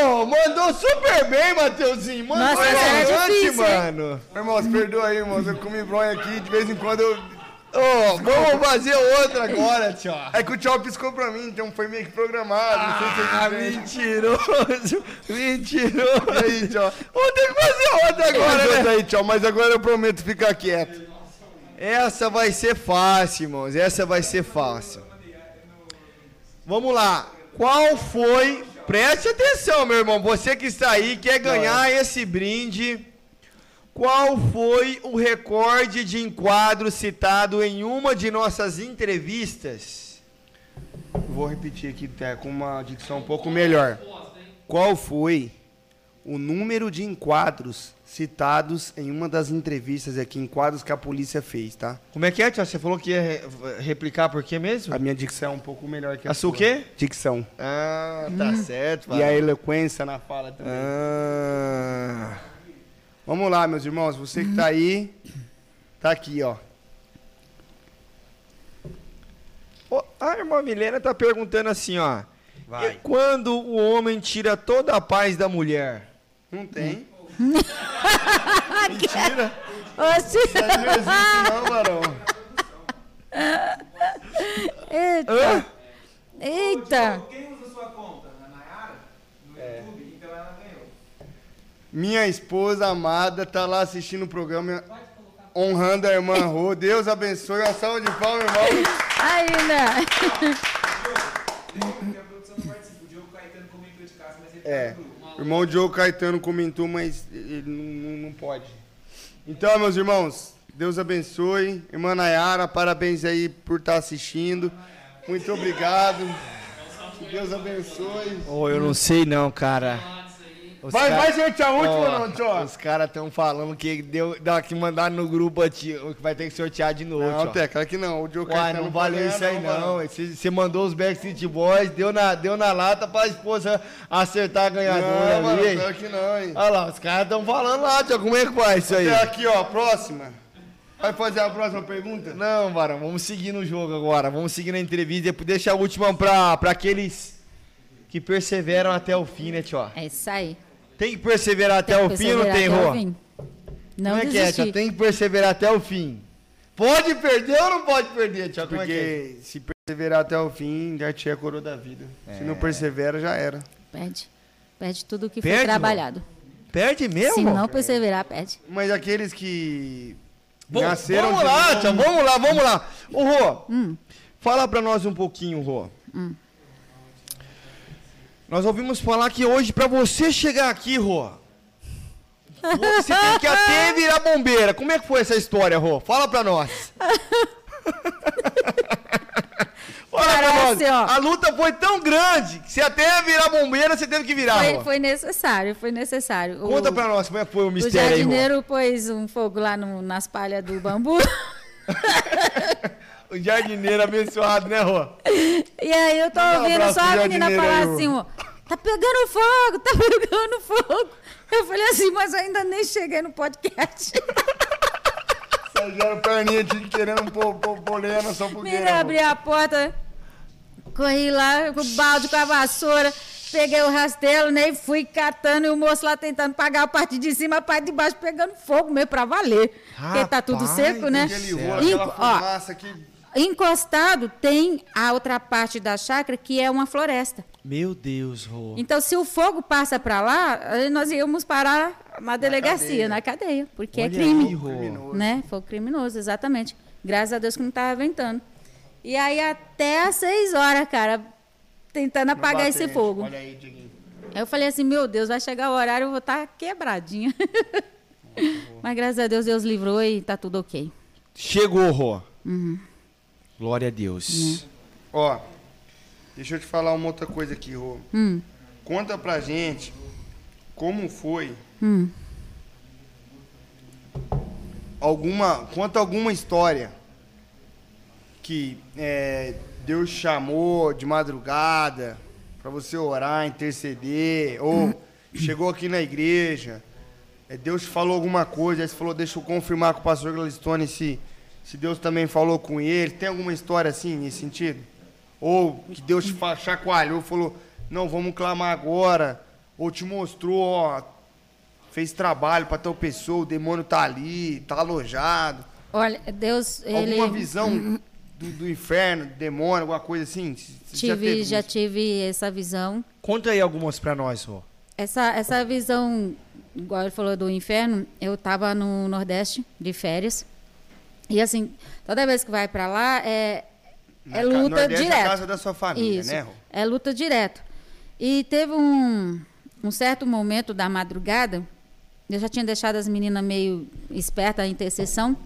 Ô, mandou super bem, Mateuzinho. Mandou Nossa, era elegante, difícil, mano. Irmãos, perdoa aí, irmãos. Eu comi bronha aqui, de vez em quando eu. Ô, vamos fazer outra agora, Tchó. É que o tchau piscou pra mim, então foi meio que programado. não sei se Ah, mentiroso. Mentiroso. E aí, tchau. Vou ter que fazer outra Agora, né? aí, tchau, mas agora eu prometo ficar quieto. Essa vai ser fácil, irmãos. Essa vai ser fácil. Vamos lá. Qual foi. Preste atenção, meu irmão. Você que está aí, quer ganhar esse brinde. Qual foi o recorde de enquadro citado em uma de nossas entrevistas? Vou repetir aqui até com uma dicção um pouco melhor. Qual foi o número de enquadros citados em uma das entrevistas aqui, enquadros que a polícia fez, tá? Como é que é, Tio? Você falou que ia re- replicar por quê mesmo? A minha dicção é um pouco melhor que a, A sua sua. quê? Dicção. Ah, tá certo. E a eloquência na fala também. Ah. Vamos lá, meus irmãos. Você que tá aí, tá aqui, ó. Ô, A irmã Milena tá perguntando assim, ó. Vai. E quando o homem tira toda a paz da mulher? Não tem. Mentira. Oxi. Isso aí não existe não, varão. Eita. Hã? Eita. Quem usa sua conta? A Nayara? No YouTube? Minha esposa amada tá lá assistindo o programa, honrando a irmã Rô. Deus abençoe. Uma salva de palmas, irmão. Ainda. Porque a produção não participa. O Diogo Caetano comentou de casa, mas ele É. tá. O irmão Diogo Caetano comentou, mas ele não, não- pode. Então, meus irmãos, Deus abençoe. Irmã Nayara, parabéns aí por estar assistindo. Muito obrigado. Que Deus abençoe. Ô, eu não sei não, cara. Os Vai, cara- vai, gente, a última Ó, não, tio. Os caras estão falando que deu, dá que mandar no grupo tio, que vai ter que sortear de novo. Não. Té, claro que não. O Diogo Uai, Caetano não valeu pode isso aí não. Você mandou os Backstreet Boys, deu na, deu na lata pra esposa acertar a Não, ganhadora ali. claro que não, hein. Olha lá, os caras estão falando lá, tio, como é que faz isso aí? Até aqui, ó, próxima. Vai fazer a próxima pergunta? Não, Varão, vamos seguir no jogo agora. Vamos seguir na entrevista. Depois deixa a última pra, pra aqueles que perseveram até o fim, né, tio? É isso aí. Tem que perseverar até Tem o fim ou não tem, o Rô? Não Como é que é, desistir. Tem que perseverar até o fim. Pode perder ou não pode perder, tio? Como é que é? Porque se perseverar até o fim, já tinha a coroa da vida. Se É. não persevera, já era. Perde. Perde tudo que Perde, foi Rô? trabalhado. Perde mesmo? Se não perseverar, perde. Mas aqueles que Bom, nasceram vamos lá, tia, vamos lá, vamos lá. Ô, Rô, Hum. fala pra nós um pouquinho, Rô. Nós ouvimos falar que hoje, pra você chegar aqui, Rô, você tem que até virar bombeira. Como é que foi essa história, Rô? Fala pra nós. Fala pra nós. A luta foi tão grande que se até virar bombeira, você teve que virar, Foi, foi necessário, foi necessário. Conta o, pra nós como é que foi o O mistério aí, Rô. jardineiro pôs um fogo lá no- nas palhas do bambu. O jardineiro abençoado, né, Rô? E aí eu tô um ouvindo só a menina falar aí, assim, ó. Tá pegando fogo, tá pegando fogo. Eu falei assim, mas eu ainda nem cheguei no podcast. Sérgio perninha de querendo pôr, pôr, pôr lenha na sua fogueira. Menina, abri a porta, corri lá com o balde, com a vassoura, peguei o rastelo, né? E fui catando e o moço lá tentando pagar a parte de cima, a parte de baixo pegando fogo mesmo pra valer. porque tá tudo Rapaz seco, né? Aquela Inco- ó, que... Encostado tem a outra parte da chácara que é uma floresta. Meu Deus, Rô. Então, se o fogo passa para lá, aí nós íamos parar na delegacia, cadeia. na cadeia, porque é Olha crime. aí, Rô. Né? Fogo criminoso, exatamente. Graças a Deus que não estava ventando. E aí, até às seis horas, cara, tentando apagar esse fogo. Olha aí, Dieguinho. Aí eu falei assim, meu Deus, vai chegar o horário, eu vou estar quebradinha. Mas graças a Deus, Deus livrou e tá tudo ok. Chegou, Rô. Uhum. Glória a Deus. Ó, deixa eu te falar uma outra coisa aqui, Rô. Hum, Conta pra gente como foi hum. alguma, conta alguma história que é, Deus chamou de madrugada para você orar, interceder, ou chegou aqui na igreja, é, Deus falou alguma coisa, aí você falou, deixa eu confirmar com o pastor Gladstone se, se Deus também falou com ele. Tem alguma história assim nesse sentido? Ou que Deus te chacoalhou, falou, não, vamos clamar agora, ou te mostrou, ó, fez trabalho para tal pessoa, o demônio tá ali, tá alojado. Olha, Deus, ele. Alguma visão do, do inferno, do demônio, alguma coisa assim? C- Tive, já, teve tive essa visão. Conta aí algumas pra nós, Rô. Essa, essa visão, igual ele falou do inferno, eu estava no Nordeste de férias. E assim, toda vez que vai para lá, é, Na é ca- luta Nordeste é direto. casa da sua família, Isso, né, Rô? é luta direto. E teve um, um certo momento da madrugada, eu já tinha deixado as meninas meio espertas, a intercessão,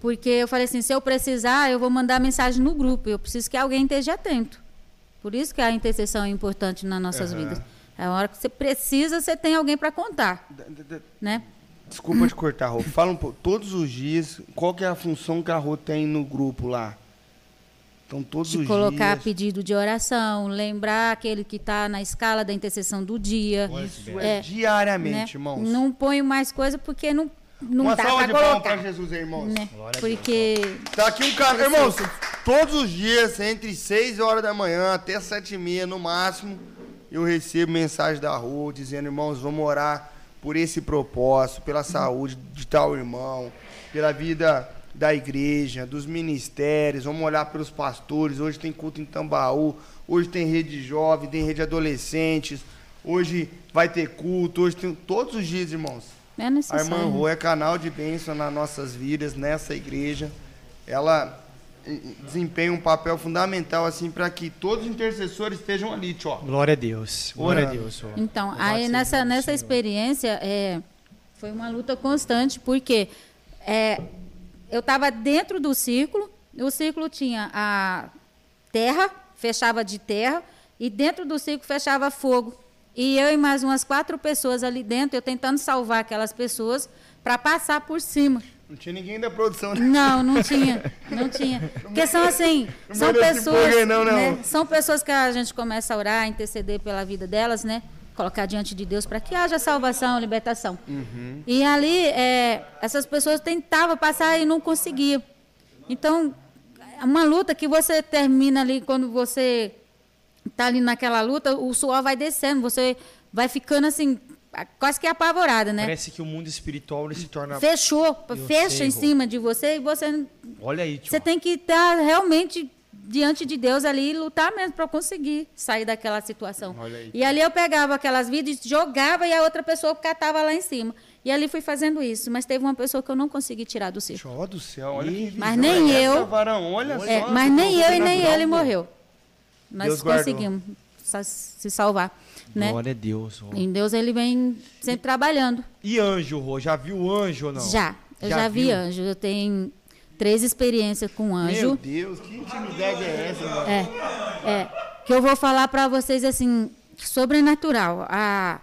porque eu falei assim, se eu precisar, eu vou mandar mensagem no grupo, eu preciso que alguém esteja atento. Por isso que a intercessão é importante nas nossas Aham. vidas. É a hora que você precisa, você tem alguém para contar, d- né? Desculpa te cortar, Rô. Fala um pouco, todos os dias, qual que é a função que a Rô tem no grupo lá? Então, todos De os colocar dias... pedido de oração, lembrar aquele que está na escala da intercessão do dia. Isso é, diariamente, né? irmãos. Não ponho mais coisa porque não, não Uma dá salva para de palmas colocar. pra Jesus aí, irmãos. né? Porque Tá aqui um cara, irmãos, todos os dias, entre 6 horas da manhã até 7 e meia no máximo, eu recebo mensagem da rua dizendo, irmãos, vamos orar por esse propósito, pela saúde de tal irmão, pela vida da igreja, dos ministérios, vamos olhar pelos pastores, hoje tem culto em Tambaú, hoje tem rede jovem, tem rede adolescentes, hoje vai ter culto, hoje tem todos os dias, irmãos. é A necessário. irmã Rô é canal de bênção nas nossas vidas, nessa igreja. Ela desempenha um papel fundamental assim para que todos os intercessores estejam ali, tio. Glória a Deus. Glória a Orando. Deus, Rô. Então, aí nessa, do nessa Senhor. experiência, é, foi uma luta constante, porque é, eu estava dentro do círculo, o círculo tinha a terra, fechava de terra, e dentro do círculo fechava fogo. E eu e mais umas quatro pessoas ali dentro, eu tentando salvar aquelas pessoas para passar por cima. Não tinha ninguém da produção, né? Não, não tinha, não tinha. Porque são assim, Não são pessoas, empolguei não, né, são pessoas que a gente começa a orar, interceder pela vida delas, né? Colocar diante de Deus para que haja salvação, libertação. Uhum. E ali, é, essas pessoas tentavam passar e não conseguiam. Então, é uma luta que você termina ali quando você está ali naquela luta, o suor vai descendo, você vai ficando assim, quase que apavorada, né? Parece que o mundo espiritual ele se torna. Fechou, Eu fecha sei, em cima de você e você Olha aí, tio. você tem que estar realmente diante de Deus ali e lutar mesmo para conseguir sair daquela situação. Olha aí. E ali eu pegava aquelas vidas, jogava e a outra pessoa catava lá em cima. E ali fui fazendo isso, mas teve uma pessoa que eu não consegui tirar do circo. Ó do céu, olha que visão Mas nem eu- varão, olha É, só, mas nem eu e nem ele pô. morreu. Nós Deus conseguimos se salvar, né? Glória a Deus. Em Deus ele vem sempre trabalhando. E anjo, Rô? Já viu anjo ou não? Já, eu já, vi viu? anjo. Eu tenho três experiências com anjo. Meu Deus, que intimidade é essa, mano? É, é. Que eu vou falar para vocês assim, sobrenatural. Ah,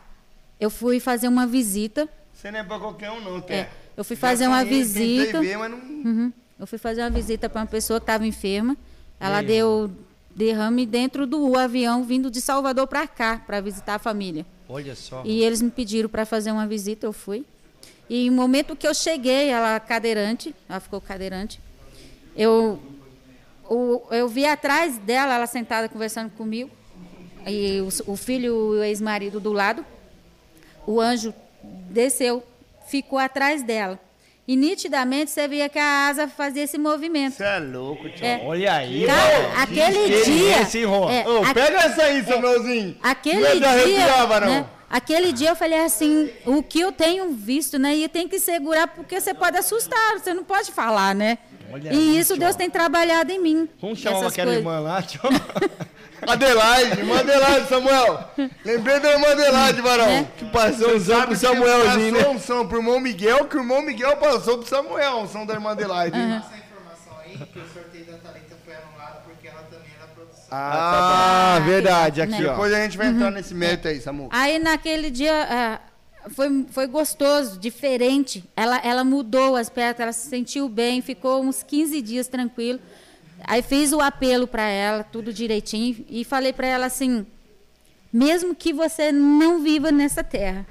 eu fui fazer uma visita. Você não é pra qualquer um, não. É, eu fui Já fazer uma sonhei, tentei visita. ver, mas não... Uhum. Eu fui fazer uma visita para uma pessoa que estava enferma. Ela deu derrame dentro do avião vindo de Salvador para cá para visitar a família. Olha só. E eles me pediram para fazer uma visita, eu fui. E no momento que eu cheguei, ela cadeirante, ela ficou cadeirante, eu, o- eu vi atrás dela, ela sentada conversando comigo, e o, o filho e o ex-marido do lado. O anjo desceu, ficou atrás dela. E nitidamente você via que a asa fazia esse movimento. Você é louco, tio. É. Olha aí, Cara, Rô. aquele Que experiência, dia- é, Ô, a- pega essa aí, Samuelzinho. Aquele Não é dia, varão. né, aquele dia eu falei assim, o que eu tenho visto, né? E tem que segurar porque você pode assustar, você não pode falar, né? Olha e aí, isso tio. Deus tem trabalhado em mim. Vamos chamar aquela coisas. irmã lá, tio. Adelaide, irmã Adelaide, Samuel. Lembrei da irmã Adelaide, varão. Né? Que passou um Sabe pro Samuelzinho, passou né? um som pro irmão Miguel, que o irmão Miguel passou pro Samuel, um som da irmã Adelaide. hein? Essa informação aí, que o sorteio da Thalita foi anulado porque ela também era produção. Ah, Ah, verdade, aqui, Né? ó. Depois a gente vai entrar nesse mérito aí, Samu. Aí naquele dia, ah, foi, foi gostoso, diferente. Ela, ela mudou o aspecto, ela se sentiu bem, ficou uns 15 dias tranquilo. Aí fiz o apelo para ela, tudo direitinho, e falei para ela assim: mesmo que você não viva nessa terra,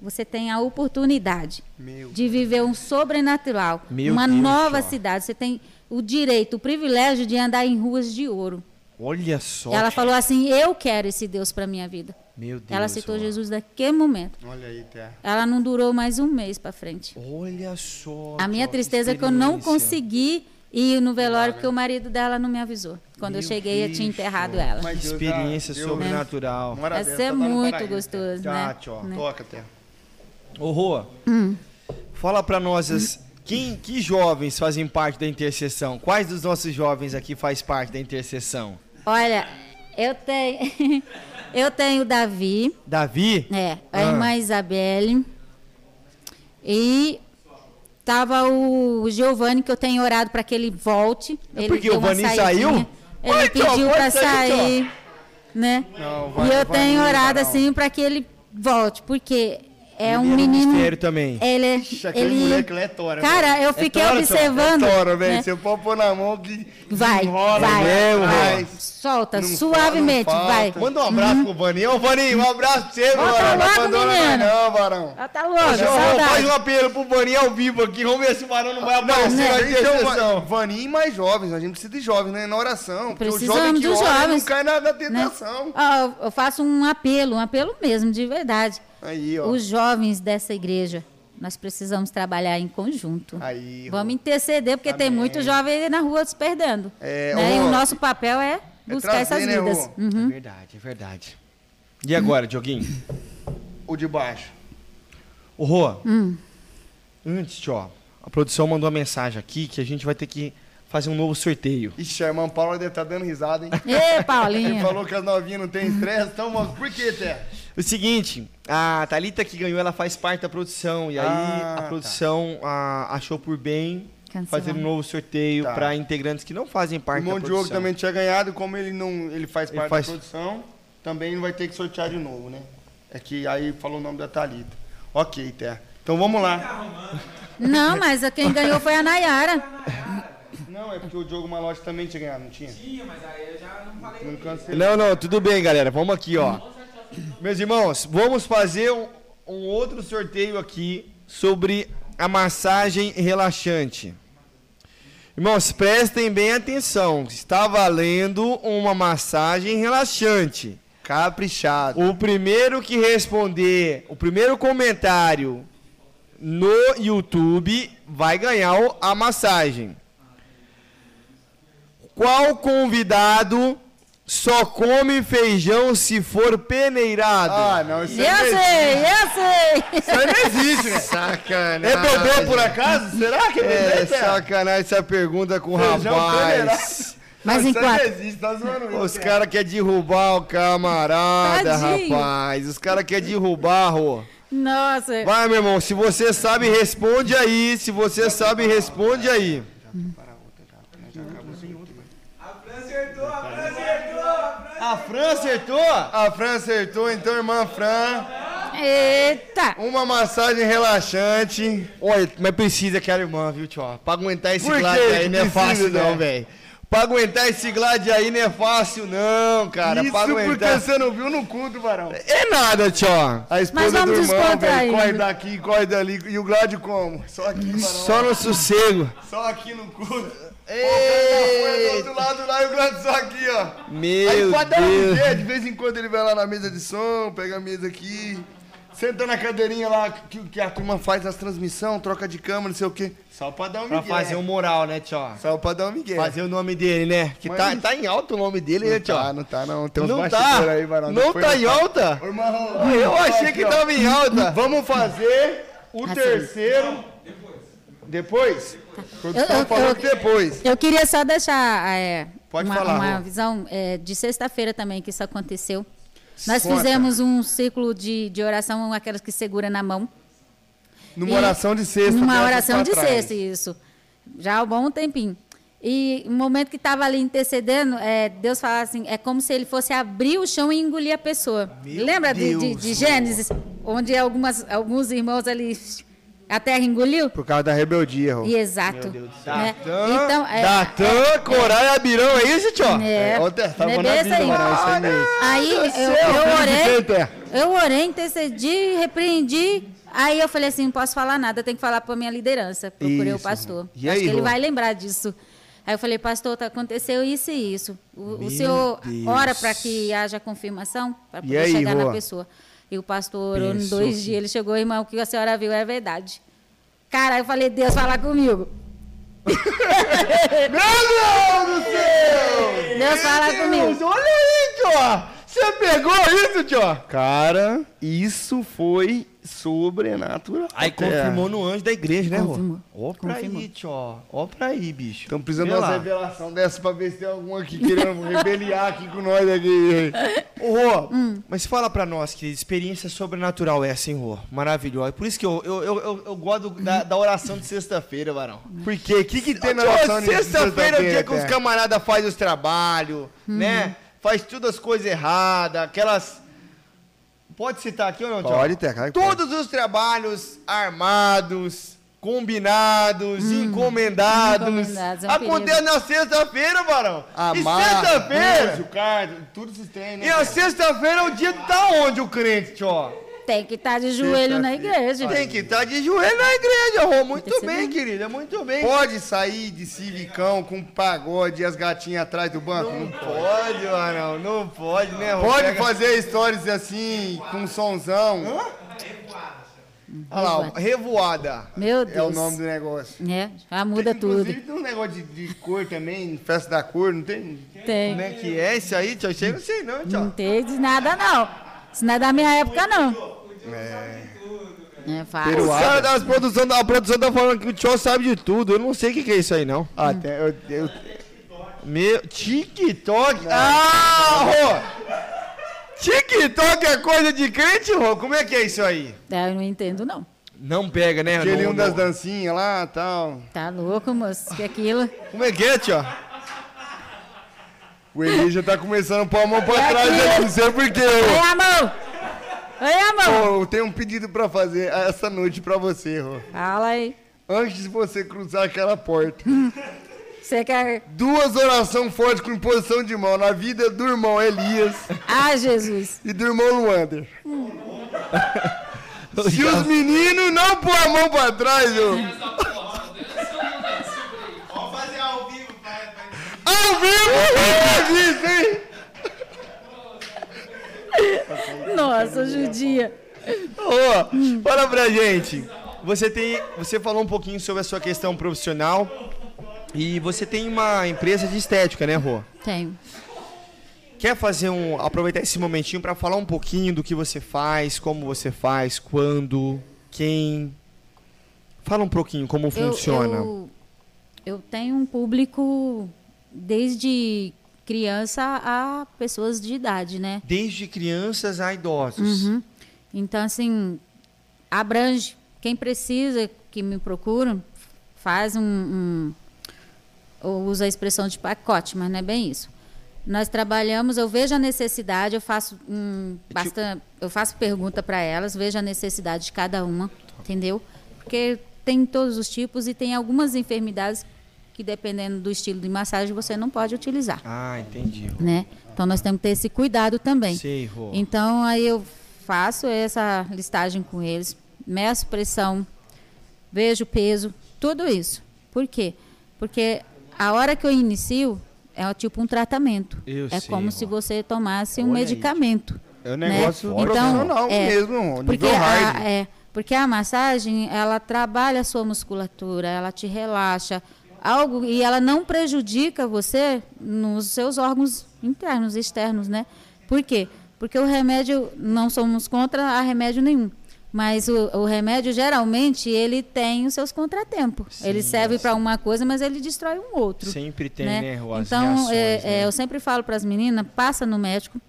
você tem a oportunidade Meu de viver um sobrenatural, Meu uma Deus, nova Jó. cidade. Você tem o direito, o privilégio de andar em ruas de ouro. Olha só. Ela falou assim: Eu quero esse Deus para minha vida. Meu Deus. Ela aceitou ó. Jesus naquele momento. Olha aí, Terra. Ela não durou mais um mês para frente. Olha só. A minha tristeza é que eu não consegui ir no velório porque o marido dela não me avisou. Quando eu Meu cheguei, eu tinha enterrado ela. Mas Deus Experiência já sobrenatural. uma hora Vai ser tá no muito paraíso, gostoso, Tá, né? tchó. Né? Toca, Terra. Ô, Rô, Hum. fala pra nós, as- quem, que jovens fazem parte da intercessão? Quais dos nossos jovens aqui faz parte da intercessão? Olha, eu tenho, eu tenho o Davi, Davi? é, a Ah. irmã Isabelle e tava o Giovanni que eu tenho orado para que ele volte. É ele porque o saidinha. saiu? Ele Oi, pediu pode para sair, Tchó. sair, né? Não, vai- e eu vai tenho orado não. assim para que ele volte, porque é um Ele era menino. mistério também. Ele, Ixi, aquele ele, moleque lá é tora, cara, eu fiquei tora, Tchó, observando. É tora, velho. né? Você pode pôr na mão que Vai, enrola vai, mesmo, vai. velho. Solta, Não suavemente, fala, não vai. Manda um abraço pro Vaninho. Ô, Vaninho, um abraço pra você, Bota mano. logo, Abandona menino. não, varão. Ah, tá louco, Ô, João, faz um apelo pro Vaninho ao vivo aqui. Vamos ver se o Varão não vai aparecer né? na Então. Vaninho e mais jovens. A gente precisa de jovens, né? Na oração. Porque o Precisamos jovem que dos ora, ele jovens, não cai na, na né? tentação. Ó, eu faço um apelo, um apelo mesmo, de verdade. Aí, ó. Os jovens dessa igreja, nós precisamos trabalhar em conjunto. Aí, Vamos interceder, porque tem Amém. muitos jovens aí na rua se perdendo. É, né? E o nosso papel é buscar trazer, essas né, vidas. Uhum. É verdade, é verdade. E agora, Dioguinho? O de baixo. Ô, Rô, Hum. antes, ó, a produção mandou uma mensagem aqui que a gente vai ter que fazer um novo sorteio. Ixi, a irmã Paula deve estar dando risada, hein? Ê, Ele Paulinho. falou que as novinhas não têm estresse, então, mano, por que, Té? O seguinte, a Thalita que ganhou, ela faz parte da produção. E aí Ah, a tá. produção ah, achou por bem Cancelar. fazer um novo sorteio Tá. para integrantes que não fazem O parte da irmão produção. Diogo também tinha ganhado, como ele não ele faz Ele parte faz- da produção, também não vai ter que sortear de novo, né? É que aí falou o nome da Thalita. Ok, Té. Então vamos lá. Não, mas a quem ganhou foi a Nayara. Não, é porque o Diogo Malote também tinha ganhado, não tinha? Tinha, mas aí eu já não falei. Não cancelei. Não, não, tudo bem, galera. Vamos aqui, ó. Meus irmãos, vamos fazer um, um outro sorteio aqui sobre a massagem relaxante. Irmãos, prestem bem atenção. Está valendo uma massagem relaxante. Caprichado. O primeiro que responder, o primeiro comentário no YouTube vai ganhar a massagem. Qual convidado só come feijão se for peneirado? Ah, não, isso Eu aí não sei, eu sei. Isso aí não existe, né? Sacanagem. É bebê por acaso? Será que é É, bebê, Té? sacanagem essa pergunta com o rapaz. Mas Não, isso aí enquanto- não existe, tá zoando isso, Os caras querem derrubar o camarada, Tadinho. rapaz. Os caras querem derrubar, Rô. Nossa. Vai, meu irmão, se você sabe, responde aí. Se você sabe, responde aí. A Fran acertou, a Fran acertou, a Fran acertou? A Fran acertou, então, irmã Fran. Eita. Uma massagem relaxante. Olha, mas precisa aquela irmã, viu, tio? Pra aguentar esse Por que glad aí não é fácil, não, né? velho. Pra aguentar esse glad aí não é fácil, não, cara. Isso pra porque aguentar. você não viu no culto, varão. É nada, tio. A esposa do irmão, velho, corre daqui, corre dali. E o Gládio como? Só aqui, varão. Só no sossego. Só aqui no culto. Foi do Ei, outro lado lá e o Gládio só aqui, ó. Aí meu pode dar um jeito, de vez em quando ele vai lá na mesa de som, pega a mesa aqui, senta na cadeirinha lá que, que a turma faz as transmissões, troca de câmera, não sei o quê. Só pra dar um Pra migué. fazer um moral, né, tio? Só pra dar um migué. Fazer o nome dele, né? Que Mas tá, não- tá em alta o nome dele, né, não tio? tá, não tá não. Tem uns Não tá. aí, varão. Não Depois tá nós em alta? Ô, irmão, Eu ó, achei que ó. tava em alta. Vamos fazer o terceiro. Depois? Produção Eu- falou que depois. Eu queria só deixar é, Pode uma, falar, uma visão é, de sexta-feira também que isso aconteceu. Nós fizemos um ciclo de, de oração, aquelas que segura na mão. Numa E- oração de sexta. Numa oração de trás. sexta, isso. Já há um bom tempinho. E no momento que estava ali intercedendo, é, Deus fala assim, é como se ele fosse abrir o chão e engolir a pessoa. Meu Lembra de, de- Deus. de Gênesis, onde algumas, alguns irmãos ali, a terra engoliu? Por causa da rebeldia, Rô. E exato. Meu Deus. né? Datã, Então, é, Datã, Corá e Abirão, é isso, tio? é, É, Té, tava é na aí. mano, é isso aí eu, céu, eu orei, eu orei, intercedi, repreendi. Aí eu falei assim, não posso falar nada, tenho que falar para minha liderança. Procurei o Isso. pastor. E Acho aí, que ele Rô? vai lembrar disso. Aí eu falei, pastor, tá, aconteceu isso e isso. O, o senhor Deus. ora para que haja confirmação, para poder aí, chegar Rô? na pessoa. E o pastor orou em dois que- dias, ele chegou, irmão, o que a senhora viu é verdade. Cara, eu falei, Deus, fala comigo. Meu Deus do céu! Deus fala Deus, comigo. olha aí, tio! Você pegou isso, tio? Cara, isso foi sobrenatural. Aí É. confirmou no anjo da igreja, né, Rô? Ó pra Confirmou. aí, tio. Ó pra aí, bicho. Estamos precisando Vê de uma lá. revelação dessa pra ver se tem algum aqui querendo rebeliar aqui com nós aqui. Ô, Rô, mas fala pra nós que experiência sobrenatural é essa, hein, Rô? Maravilhosa. Por isso que eu, eu, eu, eu, eu gosto da, da oração de sexta-feira, varão. Por quê? O que, que tem na Tio, oração de Sexta-feira é o dia sexta-feira, que os camaradas fazem os trabalhos, né? Faz tudo as coisas erradas, aquelas... Pode citar aqui ou não, tio? Pode, pode. Todos os trabalhos armados, combinados, encomendados, Encomendados, é um acontece na sexta-feira, varão. e Amar, sexta-feira... anjo, carta, tudo esses trem, né? E a sexta-feira é o dia que tá onde o crente, tio? Tem que estar de joelho na igreja. Tem que estar de joelho na igreja, Rô. Muito Tem bem, bem. querida, muito bem. Pode sair de civicão com pagode e as gatinhas atrás do banco? Não Não pode, Marão, não pode, né, Rô? Pode Pega- fazer stories assim, com sonzão. Olha lá, revoada. Meu Deus. É o nome do negócio. É, já muda tudo. Inclusive tem um negócio de, de cor também, festa da cor, não tem? Tem. Como é que é isso aí, tio? Aí eu não sei não, tio. Não tem de nada, não. Isso não é da minha época, não. É, Os fácil. caras da produção, a produção tá falando que o tio sabe de tudo. Eu não sei o que, que é isso aí, não. Ah, tem, eu, eu, Meu, TikTok. Ah, Rô! TikTok é coisa de crente, Rô? Como é que é isso aí? É, Eu não entendo, não. Não pega, né? aquele Não- um das dancinhas lá e tal. Tá louco, moço? Que aquilo. Como é que é, tio? O Eli já tá começando a pôr a mão pra É trás, aqui. né? não sei porquê. Oi, amor! Oi, amor! Eu tenho um pedido pra fazer essa noite pra você, Rô. Fala aí. Antes de você cruzar aquela porta. Você quer. Duas orações fortes com imposição de mão na vida do irmão Elias Ah, Jesus! e do irmão Luander. Se os meninos não pôr a mão pra trás, ô. Vamos fazer ao vivo, pai. Ao vivo! Isso, hein? Nossa, judia. Ô, fala pra gente. Você tem, você falou um pouquinho sobre a sua questão profissional e você tem uma empresa de estética, né, Rô? Tenho. Quer fazer um, aproveitar esse momentinho pra falar um pouquinho do que você faz, como você faz, quando, quem? Fala um pouquinho como Eu- funciona. Eu, eu tenho um público desde criança a pessoas de idade, né? Desde crianças a idosos. Uhum. Então, assim, abrange. Quem precisa, que me procuram, faz um. um ou usa a expressão de pacote, mas não é bem isso. Nós trabalhamos, eu vejo a necessidade, eu faço um, basta, eu faço pergunta para elas, vejo a necessidade de cada uma, entendeu? Porque tem todos os tipos e tem algumas enfermidades que dependendo do estilo de massagem você não pode utilizar, Ah, entendi. né? Então nós temos que ter esse cuidado também. Sei, Rô. Então aí eu faço essa listagem com eles, meço pressão, vejo peso, tudo isso. Por quê? Porque a hora que eu inicio é tipo um tratamento. Eu é sei, como ó. se você tomasse um Olha aí. medicamento. É um né? negócio Então, profissional é, mesmo, Porque nível a, é, porque a massagem, ela trabalha a sua musculatura, ela te relaxa, algo e ela não prejudica você nos seus órgãos internos, externos, né? Por quê? Porque o remédio, não somos contra a remédio nenhum. Mas o, o remédio, geralmente, ele tem os seus contratempos. ele serve para uma coisa, mas ele destrói um outro. Sempre tem, né? né, Então, reações, é, né? é, eu sempre falo para as meninas, passa no médico,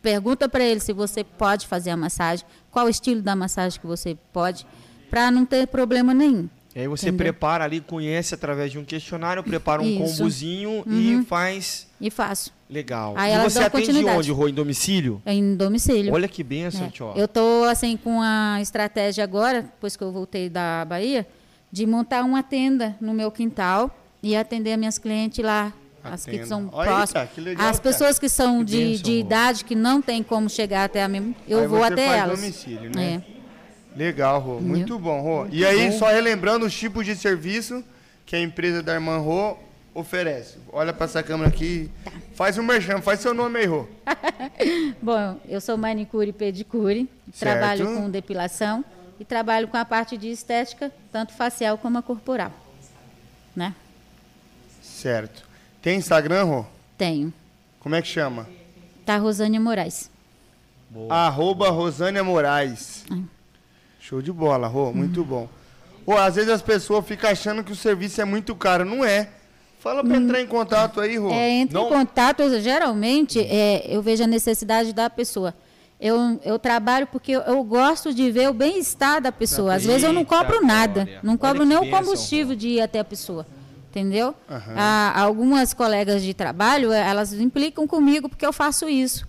pergunta para ele se você pode fazer a massagem, qual o estilo da massagem que você pode, para não ter problema nenhum. E aí você Entendeu? prepara ali, conhece através de um questionário, prepara um Isso. combozinho Uhum. e faz. E faço. Legal. Aí e você atende onde, Rô? Em domicílio? Em domicílio. Olha que benção, É. tio. Eu tô assim com a estratégia agora, depois que eu voltei da Bahia, de montar uma tenda no meu quintal e atender as minhas clientes lá, as que Atenda. são Olha, próximas. que legal, as pessoas que são Que de, bênção, de idade que não tem como chegar até a mim, eu Aí vou até elas. domicílio, né? É. Legal, Rô. Muito bom, Rô. E aí, só relembrando os tipos de serviço que a empresa da irmã Rô oferece. Olha pra essa câmera aqui. Faz um merchan, faz seu nome aí, Rô. Bom, eu sou manicure e pedicure, Certo. trabalho com depilação e trabalho com a parte de estética, tanto facial como a corporal. Né? Certo. Tem Instagram, Rô? Tenho. Como é que chama? Tá Rosânia Moraes. Arroba Rosânia Moraes. Show de bola, Rô. Muito bom. Rô, às vezes as pessoas ficam achando que o serviço é muito caro. Não é. Fala pra entrar em contato aí, Rô. É, entre Não- em contato, geralmente, é, eu vejo a necessidade da pessoa. Eu, eu trabalho porque eu, eu gosto de ver o bem-estar da pessoa. Às vezes eu não cobro nada. Não cobro nem o combustível de ir até a pessoa. Entendeu? Ah, algumas colegas de trabalho, eh, elas implicam comigo porque eu faço isso.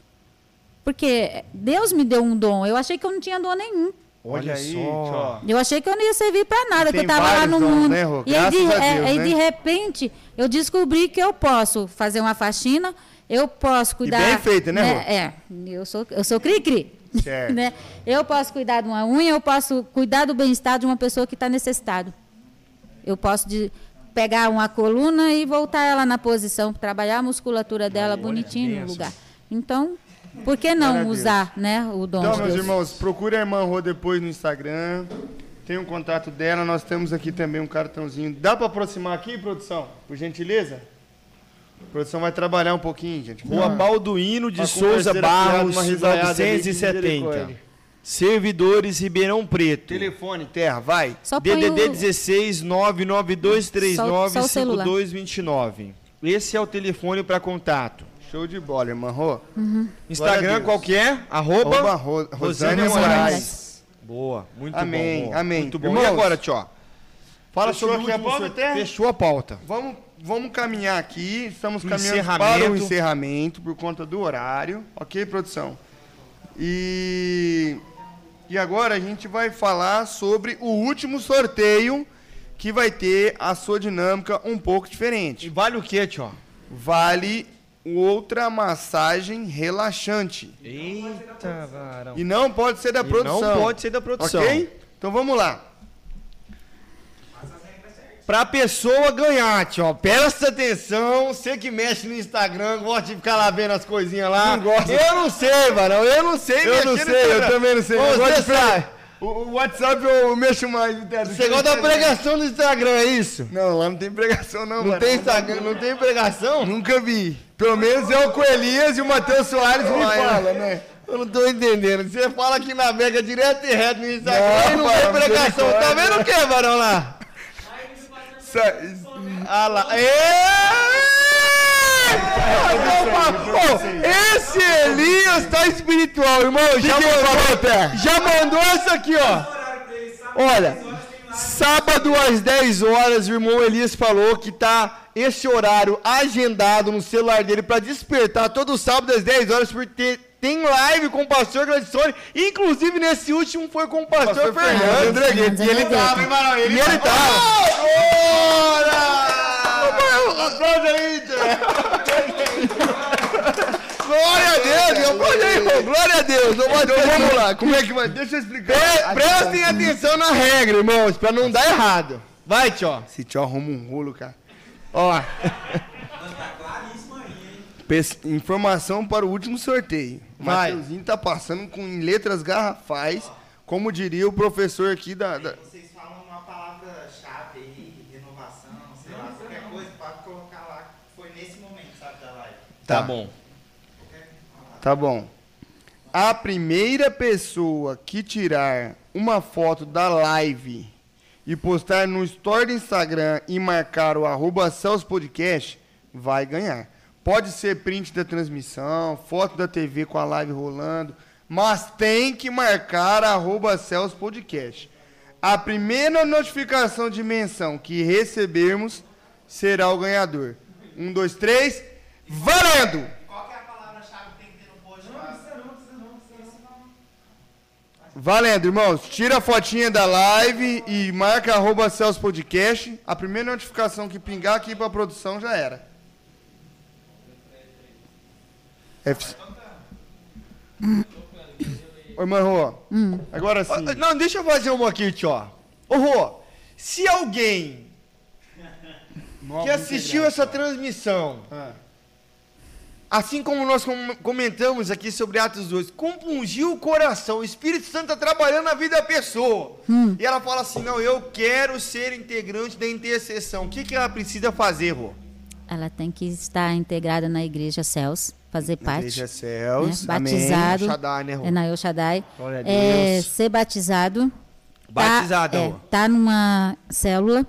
Porque Deus me deu um dom. Eu achei que eu não tinha dom nenhum. Olha aí, só. Eu achei que eu não ia servir para nada, que eu estava lá no mundo. né, e aí, de, é, Deus, aí né? de repente, eu descobri que eu posso fazer uma faxina, eu posso cuidar. bem feita, né, Rô? É, eu sou, eu sou cri-cri. Certo. né? Eu posso cuidar de uma unha, eu posso cuidar do bem-estar de uma pessoa que está necessitado. Eu posso de- pegar uma coluna e voltar ela na posição, trabalhar a musculatura dela bonitinho no lugar. Então, por que não Deus. usar né, o dom Então, de meus Deus? irmãos, procure a irmã Rô depois no Instagram. Tem um contato dela. Nós temos aqui também um cartãozinho. Dá para aproximar aqui, produção? Por gentileza? A produção vai trabalhar um pouquinho, gente. Rua Balduíno de Uma Souza converseira Barros, fiada, uma risaiada ali, 970. misericórdia. Servidores Ribeirão Preto. Telefone, terra, vai. Só põe DDD o- 16 99239 Só- só o celular. 5229. Esse é o telefone para contato. Show de bola, irmã Rô. Uhum. Instagram qual que é? Arroba. Arroba Ro- Rosânia Moraes. Moraes. Boa, muito Amém, bom. Rô. amém. Muito bom. Irmãos, e agora, tio? Fala sobre aqui o a último pauta, sorteio. Fechou a pauta. Vamos, vamos caminhar aqui. Estamos caminhando para o encerramento por conta do horário. Ok, produção? E, e agora a gente vai falar sobre o último sorteio que vai ter a sua dinâmica um pouco E diferente. vale o quê, tio? Vale outra massagem relaxante. Eita, varão. E não pode ser da E produção. não pode ser da produção. Ok? Então vamos lá. Pra pessoa ganhar, tio, presta atenção, você que mexe no Instagram, gosta de ficar lá vendo as coisinhas lá. Não gosto. Eu não sei, varão, eu não sei Eu não sei, eu também não sei. Você sabe. O, WhatsApp eu mexo mais. Você gosta da pregação no Instagram, é isso? Não, lá não tem pregação não, Não mano. tem Instagram, não tem pregação? Nunca vi. Pelo menos é o com Elias e o Matheus Soares me fala, né? Eu não tô entendendo. Você fala que navega direto e reto no Instagram Não, e não varão, tem pregação. Tá vendo o que, varão lá? Ah lá. Esse Elias tá espiritual, irmão. Já mandou, já mandou essa aqui, ó. Olha, sábado às 10 horas, o irmão Elias falou que tá esse horário agendado no celular dele pra despertar todo sábado às 10 horas, porque tem live com o pastor Gladstone. Inclusive, nesse último foi com o pastor, Pastor Fernando. Fernando. E ele tava, hein, Marão? Ele, e ele tava. Ora! Glória a Deus, aí, irmão. Glória a Deus. Então vamos lá, como é que vai? Deixa eu explicar. Pre- prestem atenção na regra, irmãos, pra não dar errado. Vai, tio. Esse tio arruma um rolo, cara. Ó. Pes- Informação para o último sorteio. O Vai. Mateuzinho tá passando com em letras garrafais, como diria o professor aqui da. da- Vocês falam uma palavra-chave aí, renovação, sei lá, qualquer coisa, pode colocar lá foi nesse momento, sabe, da live. Tá. bom. Tá bom. A primeira pessoa que tirar uma foto da live e postar no story do Instagram e marcar o arroba Celso Podcast vai ganhar. Pode ser print da transmissão, foto da TV com a live rolando, mas tem que marcar arroba Celso Podcast. A primeira notificação de menção que recebermos será o ganhador. Um, dois, três. Valendo! Qual que é a palavra-chave que tem que ter no post? Fábio? Valendo, irmãos. Tira a fotinha da live e marca arroba Celso Podcast. A primeira notificação que pingar aqui pra produção já era. F... Ô, irmã Rô, agora sim. Ó, Não, deixa eu fazer uma aqui, tio. Ô, Rô, se alguém que assistiu essa transmissão, Ah. Assim como nós com- comentamos aqui sobre Atos 2, compungiu o coração, o Espírito Santo está trabalhando na vida da pessoa. E ela fala assim: não, eu quero ser integrante da intercessão. O que, que ela precisa fazer, Rô? Ela tem que estar integrada na igreja Céus, fazer parte. Igreja Céus. né? Amém. Batizado. Shaddai, né, Rô? É na El Shaddai. Glória a É, ser batizado. Batizado, tá, é, tá numa célula.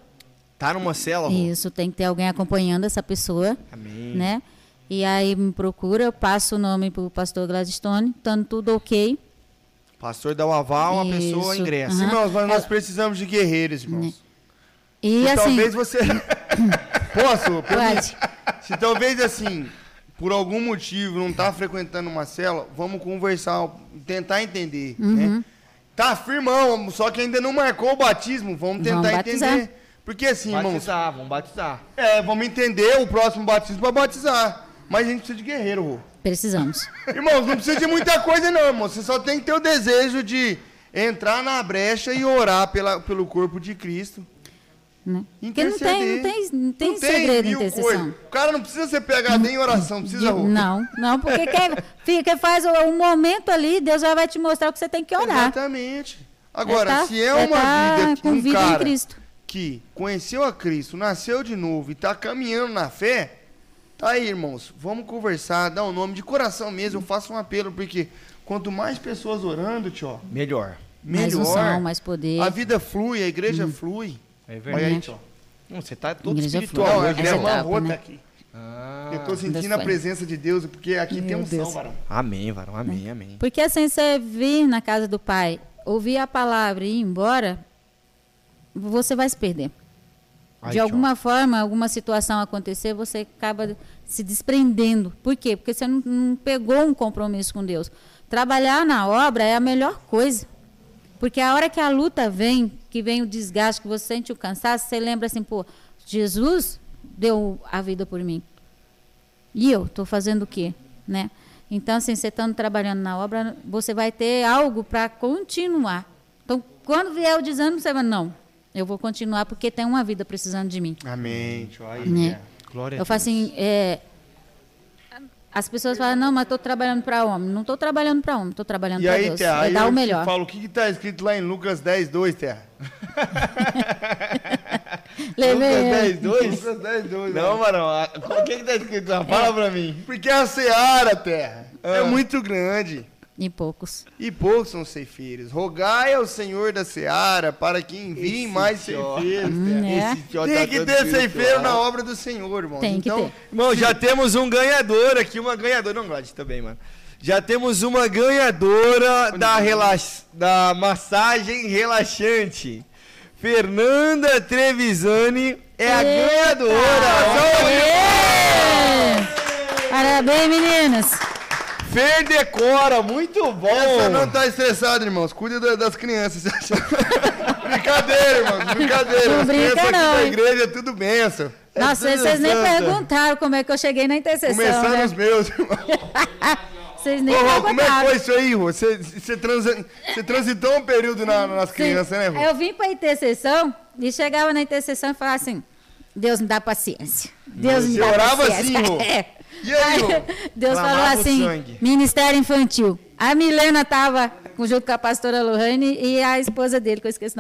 Tá numa Rô? Isso, tem que ter alguém acompanhando essa pessoa, Amém. né? E aí me procura, eu passo o nome pro pastor Gladstone, estando tudo ok. Pastor dá o aval, uma pessoa ingressa. aham. Irmãos, mas nós precisamos de guerreiros, irmãos. E Se assim, talvez você. Posso? pode. Se talvez assim, por algum motivo, não tá frequentando uma célula, vamos conversar, tentar entender, Uhum. né? Tá firmão, só que ainda não marcou o batismo, vamos tentar Vamos batizar. entender. Porque assim, irmãos, Batizar, vamos batizar. é, vamos entender o próximo batismo pra batizar. Mas a gente precisa de guerreiro, Rô. Precisamos. Irmãos, não precisa de muita coisa não, irmão. Você só tem que ter o desejo de entrar na brecha e orar pela, pelo corpo de Cristo. Né? Porque não tem, não tem, não tem Não segredo em mil intercessão. coisas. O cara não precisa ser PHD em oração, precisa, Rô. não, não, porque quer, fica, faz um momento ali, Deus já vai te mostrar o que você tem que orar. Exatamente. Agora, tá- se é uma tá vida que com um vida em Cristo. que conheceu a Cristo, nasceu de novo e tá caminhando na fé, tá aí, irmãos. Vamos conversar, dar o nome de coração mesmo. Eu faço um apelo, porque quanto mais pessoas orando, tio, Melhor. Mais melhor. unção, mais poder. A vida flui, a igreja flui. É Olha aí, Né? tio. Não, você tá todo Igreja espiritual flui. É né, a Essa irmão? irmã etapa, Rô né? aqui. Ah, Eu tô sentindo a presença de Deus, porque aqui tem Meu unção, Deus. varão. amém, varão, amém, amém. Porque assim, você vir na casa do pai, ouvir a palavra e ir embora, você vai se perder. De alguma forma, alguma situação acontecer, você acaba se desprendendo. Por quê? Porque você não, não pegou um compromisso com Deus. Trabalhar na obra é a melhor coisa. Porque a hora que a luta vem, que vem o desgaste, que você sente o cansaço, você lembra assim, pô, Jesus deu a vida por mim. E eu estou fazendo o quê? Né? Então, assim, você estando trabalhando na obra, você vai ter algo para continuar. Então, quando vier o desânimo, você vai, não, eu vou continuar porque tem uma vida precisando de mim. Amém, tio. Aí, Né? Glória a Eu falo assim, é, as pessoas falam, não, mas estou trabalhando para homem. Não estou trabalhando para homem, estou trabalhando para Deus. Terra, é aí dar eu o melhor. falo, o que que tá escrito lá em Lucas 10, 2, Terra? Levei, Lucas é. 10, 2? Lucas 10, 2. Não, varão, a- o que que tá escrito lá? Fala pra mim. Porque a seara, Terra, é Ah. muito grande. E poucos. E poucos são ceifeiros. Rogai ao Senhor da seara para que envie Esse mais ceifeiros. Hum, é. Tio Tem tá que ter ceifeiro na obra do Senhor, irmão. Tem que então, ter. Irmão, já temos um ganhador aqui, uma ganhadora. Não gosto também, mano. Já temos uma ganhadora da, relax... da massagem relaxante. Fernanda Trevisani é a Eita! ganhadora. Parabéns, meninas. Fer Decora, muito bom. Essa não tá estressada, irmãos. Cuida da- das crianças. brincadeira, irmãos. Brincadeira. Não As brinca crianças aqui não, da hein? igreja é tudo benção. É Nossa, tudo vocês nem santa. perguntaram como é que eu cheguei na intercessão. Começando né? os meus, irmão. Vocês nem Ô, Rô, como é que foi isso aí, Rô? Você, você, transa- você transitou um período na- nas Sim. crianças, né, Rô? Eu vim para intercessão e chegava na intercessão e falava assim: Deus me dá paciência. Deus me Você dá orava paciência. assim, Rô? É. E aí, Rô? Deus falou assim: sangue. Ministério Infantil. A Milena estava junto com a pastora Lohane e a esposa dele, que eu esqueci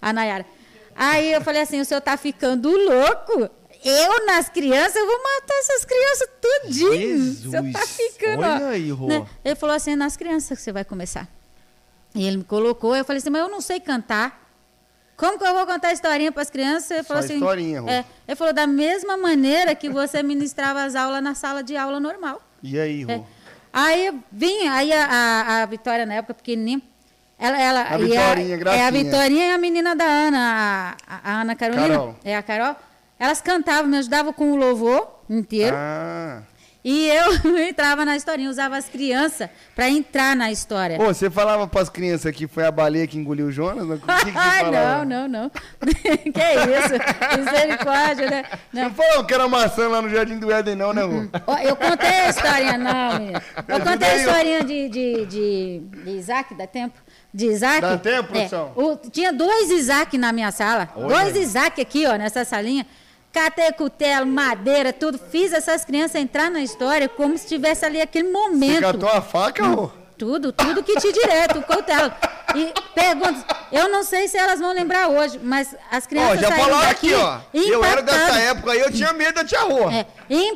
a Nayara. Aí eu falei assim: o senhor tá ficando louco? Eu nas crianças, eu vou matar essas crianças tudinho. O senhor tá Jesus, ficando. olha ó." aí, Rô. Né? Ele falou assim: é nas crianças que você vai começar. E ele me colocou, eu falei assim, mas eu não sei cantar. Como que eu vou contar historinha para as crianças? Ele Só falou assim, historinha, Rô. é, ele falou, da mesma maneira que você ministrava as aulas na sala de aula normal. E aí, Rô? É. Aí vinha, aí a, a- a Vitória, na época pequenininha, Ela, ela, A Vitorinha, É a Gracinha. Vitorinha e a menina da Ana, a, a Ana Carolina. Carol. É a Carol. Elas cantavam, me ajudavam com o louvor inteiro. Ah. E eu entrava na historinha, usava as crianças para entrar na história. Ô, você falava pras crianças que foi a baleia que engoliu o Jonas? O que, que você Ah, não, não, não. que isso? Misericórdia, né? Não falou que era maçã lá no Jardim do Éden, não, né? Ó, Eu contei a historinha, não, menina. Eu contei a historinha de, de, de, de Isaac, dá tempo? De Isaac. Dá tempo, É, produção? o- tinha dois Isaac na minha sala. Dois Isaac aqui, ó, nessa salinha. Catei cutelo, madeira, tudo. Fiz essas crianças entrar na história como se estivesse ali aquele Você momento. catou a faca, Rô? Tudo, tudo que te direto, o cutelo. E perguntas. Eu não sei se elas vão lembrar hoje, mas as Ó, crianças já saíram falaram daqui aqui, ó. Eu era dessa época aí, eu tinha medo da tia Rô. É,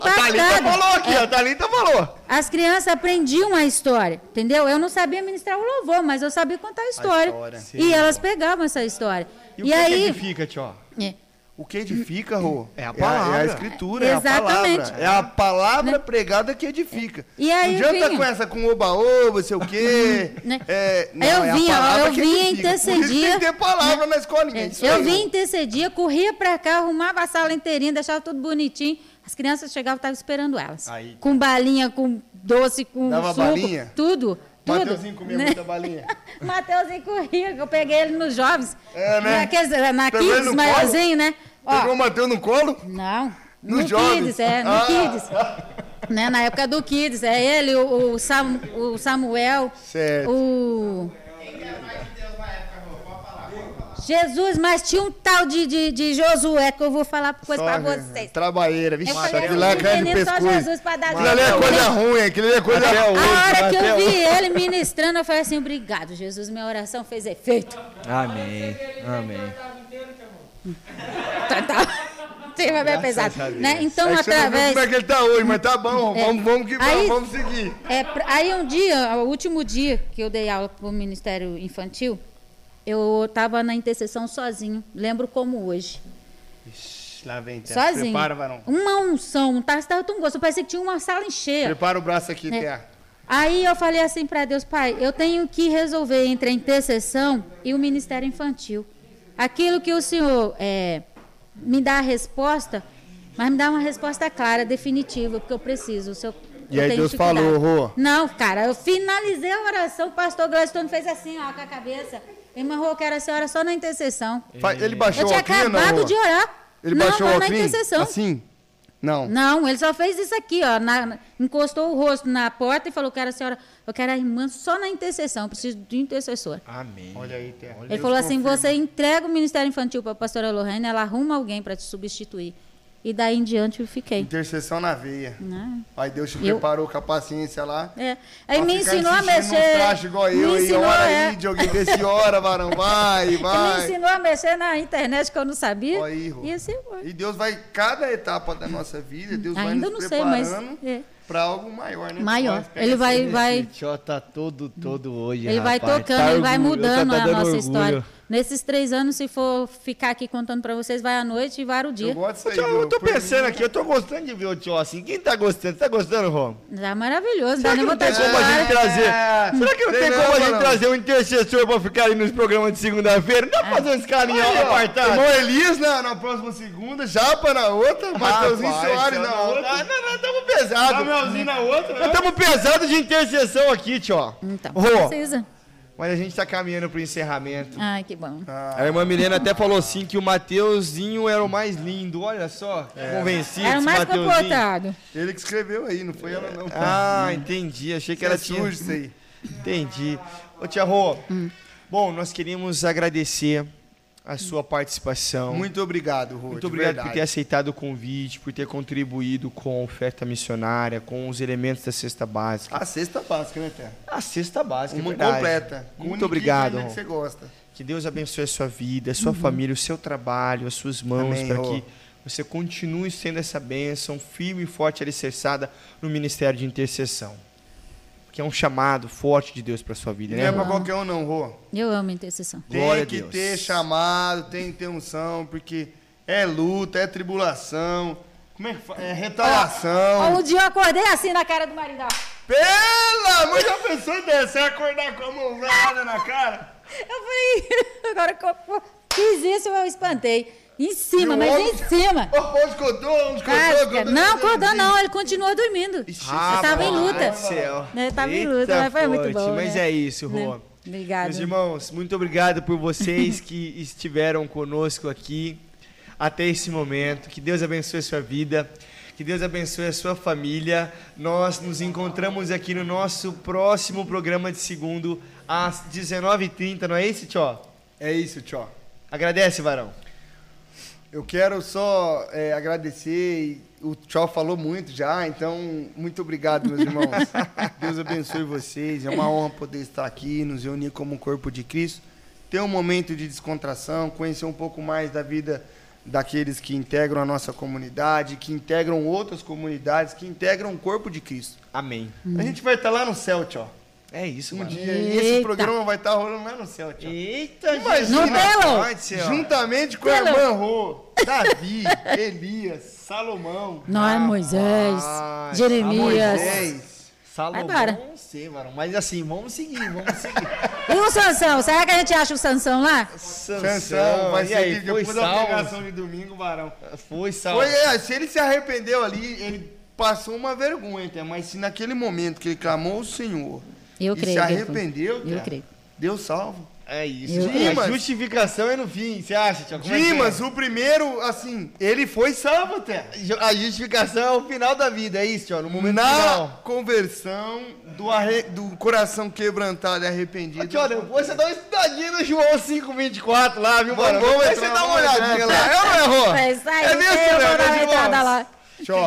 A Thalita falou aqui, É, a Thalita falou. as crianças aprendiam a história, entendeu? Eu não sabia ministrar o louvor, mas eu sabia contar a história. história. E elas pegavam essa história. E, E, o que, aí. que tio? É. O que edifica, Rô? É a É palavra. a, escritura, é a Exatamente. palavra. É a palavra pregada que edifica. E aí não adianta com essa com oba-oba, sei o quê. Né? É, não, Eu é a vinha, ó, palavra eu vinha. Por isso tem intercedia. que ter palavra na escolinha. É, isso eu aí, vim, intercedia, corria pra cá, arrumava a sala inteirinha, deixava tudo bonitinho. As crianças chegavam e estavam esperando elas. Aí. Com balinha, com doce, com Dava suco, balinha? tudo. tudo. Mateuzinho comia né? muita balinha. Mateuzinho corria, que eu peguei ele nos jovens. É, né? Naqueles, na Pegou ele Kids, no maiorzinho, né? Ó, Pegou o Matheus no colo? Não, No no? Kids, é, no Ah. Kids. Né, na época do Kids, é ele, o, o Sam- o Samuel, Certo. o... Jesus, mas tinha um tal de, de, de Josué que eu vou falar coisa Só, pra né? vocês. Trabalheira, vixe, Eu falei aquilo lá cai no menino, só pescoço. Jesus pra dar Aquilo ali é coisa ruim, aquilo ali é coisa Até ruim. A hora que eu vi ele ministrando, eu falei assim, obrigado, Jesus, minha oração fez efeito. Amém. Amém. Tá, tá. Vai pesado. Deus. Né? Então, É você não viu através... como é que ele tá hoje, mas tá bom, É. vamos, vamos que Aí- vamos, vamos seguir. É, aí um dia, o último dia que eu dei aula para o Ministério Infantil, eu estava na intercessão sozinho. Lembro como hoje. Ixi, Lá vem, Té. sozinho. Prepara, varão. Uma unção, um estava tão gostoso, parecia que tinha uma sala cheia. Prepara o braço aqui, É. Té. Aí eu falei assim para Deus, pai, eu tenho que resolver entre a intercessão e o Ministério Infantil. Aquilo que o Senhor é, me dá a resposta, mas me dá uma resposta clara, definitiva, porque eu preciso. O Senhor, E eu aí Deus falou, Rô? Não, cara, eu finalizei a oração, o pastor Gladstone fez assim, ó, com a cabeça. Irmã Rô, quero a senhora só na intercessão. Ele baixou Eu o tinha óculos, não, acabado Rô? de orar. Ele não, baixou o na intercessão. Assim? Não. Não, ele só fez isso aqui, ó. na- encostou o rosto na porta e falou: Quero a senhora, eu quero a irmã só na intercessão, preciso de intercessor. Amém. Olha aí, ele falou assim: você entrega o Ministério Infantil para a pastora Lorraine, ela arruma alguém para te substituir. E daí em diante eu fiquei. Intercessão na veia. Né? Aí Deus te Eu- preparou com a paciência lá. É. Aí me ensinou a mexer. trachos igual eu, me aí, ensinou, hora é, aí, Dioguinho, vê se hora, varão, vai, ele me vai. ensinou a mexer na internet que eu não sabia. Aí, e assim foi. E Deus vai, cada etapa da nossa vida, Deus vai Ainda nos não sei, mas. preparando é, para algo maior, né? maior. Ele vai, vai, tio tá todo, todo hoje, Ele vai rapaz. tocando, Tá ele vai mudando tá a nossa orgulho. história. Nesses três anos, se for ficar aqui contando para vocês, vai à noite e vai o Eu dia. gosto disso eu tô pensando aqui, eu tô gostando de ver o tio assim. Quem tá gostando? Tá gostando, Rom? Tá maravilhoso, Será dá que nem não tem como a gente trazer? É, Será que não tem tem não, como a gente trazer um intercessor pra ficar ali nos programas de segunda-feira? Não dá pra fazer um escalinha Aí, ó, apartado? Irmão Elias na, na próxima segunda, Japa na outra, Mateuzinho Rapaz, Soares na outra. Não, não, tamo pesado. Samuelzinho na outra, Nós né? estamos pesados de intercessão aqui, tio. Então, Rô, precisa. Mas a gente tá caminhando pro encerramento. Ai, que bom. A irmã Milena até falou assim que o Mateuzinho era o mais lindo. Olha só, convencido Era o mais Mateuzinho. comportado. Ele que escreveu aí, não foi ela não. Ah, entendi. Achei que era tinha... sujo isso aí. Entendi. Ô, Tia Rô, Hum. bom, nós queríamos agradecer a sua participação. Muito obrigado, Rô. Muito obrigado verdade. por ter aceitado o convite, por ter contribuído com a oferta missionária, com os elementos da cesta básica. A cesta básica, né, Té? A cesta básica, é Uma verdade. completa. com Muito obrigado, que Rô. você gosta. Que Deus abençoe a sua vida, a sua família, o seu trabalho, as suas mãos, para que você continue sendo essa bênção firme e forte alicerçada no ministério de intercessão. Que é um chamado forte de Deus para sua vida, Não né? é pra irmão? qualquer um não, Rô. Eu amo a intercessão. Glória a Tem que Deus. ter chamado, tem que ter unção, porque é luta, é tribulação. Como é que fala? É retalação. um dia eu acordei assim na cara do marido. ó. Pelo amor, já pensou em descer, acordar com a mãozada na cara? Eu falei, agora que eu fiz isso, eu espantei. Em cima, mas homem- em cima. Ô, pô, escutou, escutou, não, acordou não, ele continuou dormindo. Ixi, eu tava em luta. do céu. Eu tava em luta, mas foi muito bom. Mas né? é isso, Né? Rô. Obrigada. Meus irmãos, muito obrigado por vocês que estiveram conosco aqui até esse momento. Que Deus abençoe a sua vida. Que Deus abençoe a sua família. Nós nos encontramos aqui no nosso próximo programa de segundo às 19h30, não é isso, Tio? É isso, tchau. Agradece, varão. Eu quero só é, agradecer. O Tchau falou muito já, então muito obrigado, meus irmãos. Deus abençoe vocês. É uma honra poder estar aqui, nos reunir como corpo de Cristo, ter um momento de descontração, conhecer um pouco mais da vida daqueles que integram a nossa comunidade, que integram outras comunidades, que integram o corpo de Cristo. Amém. A gente vai estar lá no ceu, Tchau. É isso, Um dia. E esse programa vai estar rolando lá no céu, Tchau. Eita, Imagina, No. Juntamente com a Pelo- irmã Rô, Davi, Elias, Salomão. Nós, Moisés, Rapaz, Jeremias. Moisés. Salomão, embora. não sei, varão. Mas assim, vamos seguir, vamos seguir. E o Sansão? Será que a gente acha o Sansão lá? Sansão, vai e aí, foi depois da pregação de domingo, varão. Foi salvo. Foi, é, se ele se arrependeu ali, ele passou uma vergonha, mas se naquele momento que ele clamou ao Senhor Eu e creio. se arrependeu, Eu cara, creio. Deus salvo. É isso. Eu-. Dimas. A justificação é no fim, você acha, Tiago? É Dimas, é? o primeiro, assim, ele foi salvo até. A justificação é o final da vida, é isso, Tiago? No momento Na final. conversão do, arre- do coração quebrantado e arrependido. Aqui, olha, depois você dá uma estudadinha no João 5,24 lá, viu, mano? vamos você dá uma vamos olhadinha lá. É ou não é, Rô? É isso aí. É mesmo, eu né,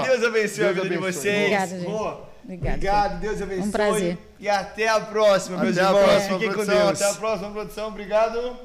Deus abençoe a Deus vida de abençoe. vocês. Obrigada, gente. Rô, Obrigada. Obrigado, Deus abençoe. Um prazer. E até a próxima, meus Até a irmãos. próxima, Fiquem com produção. Deus. Até a próxima, produção. Obrigado.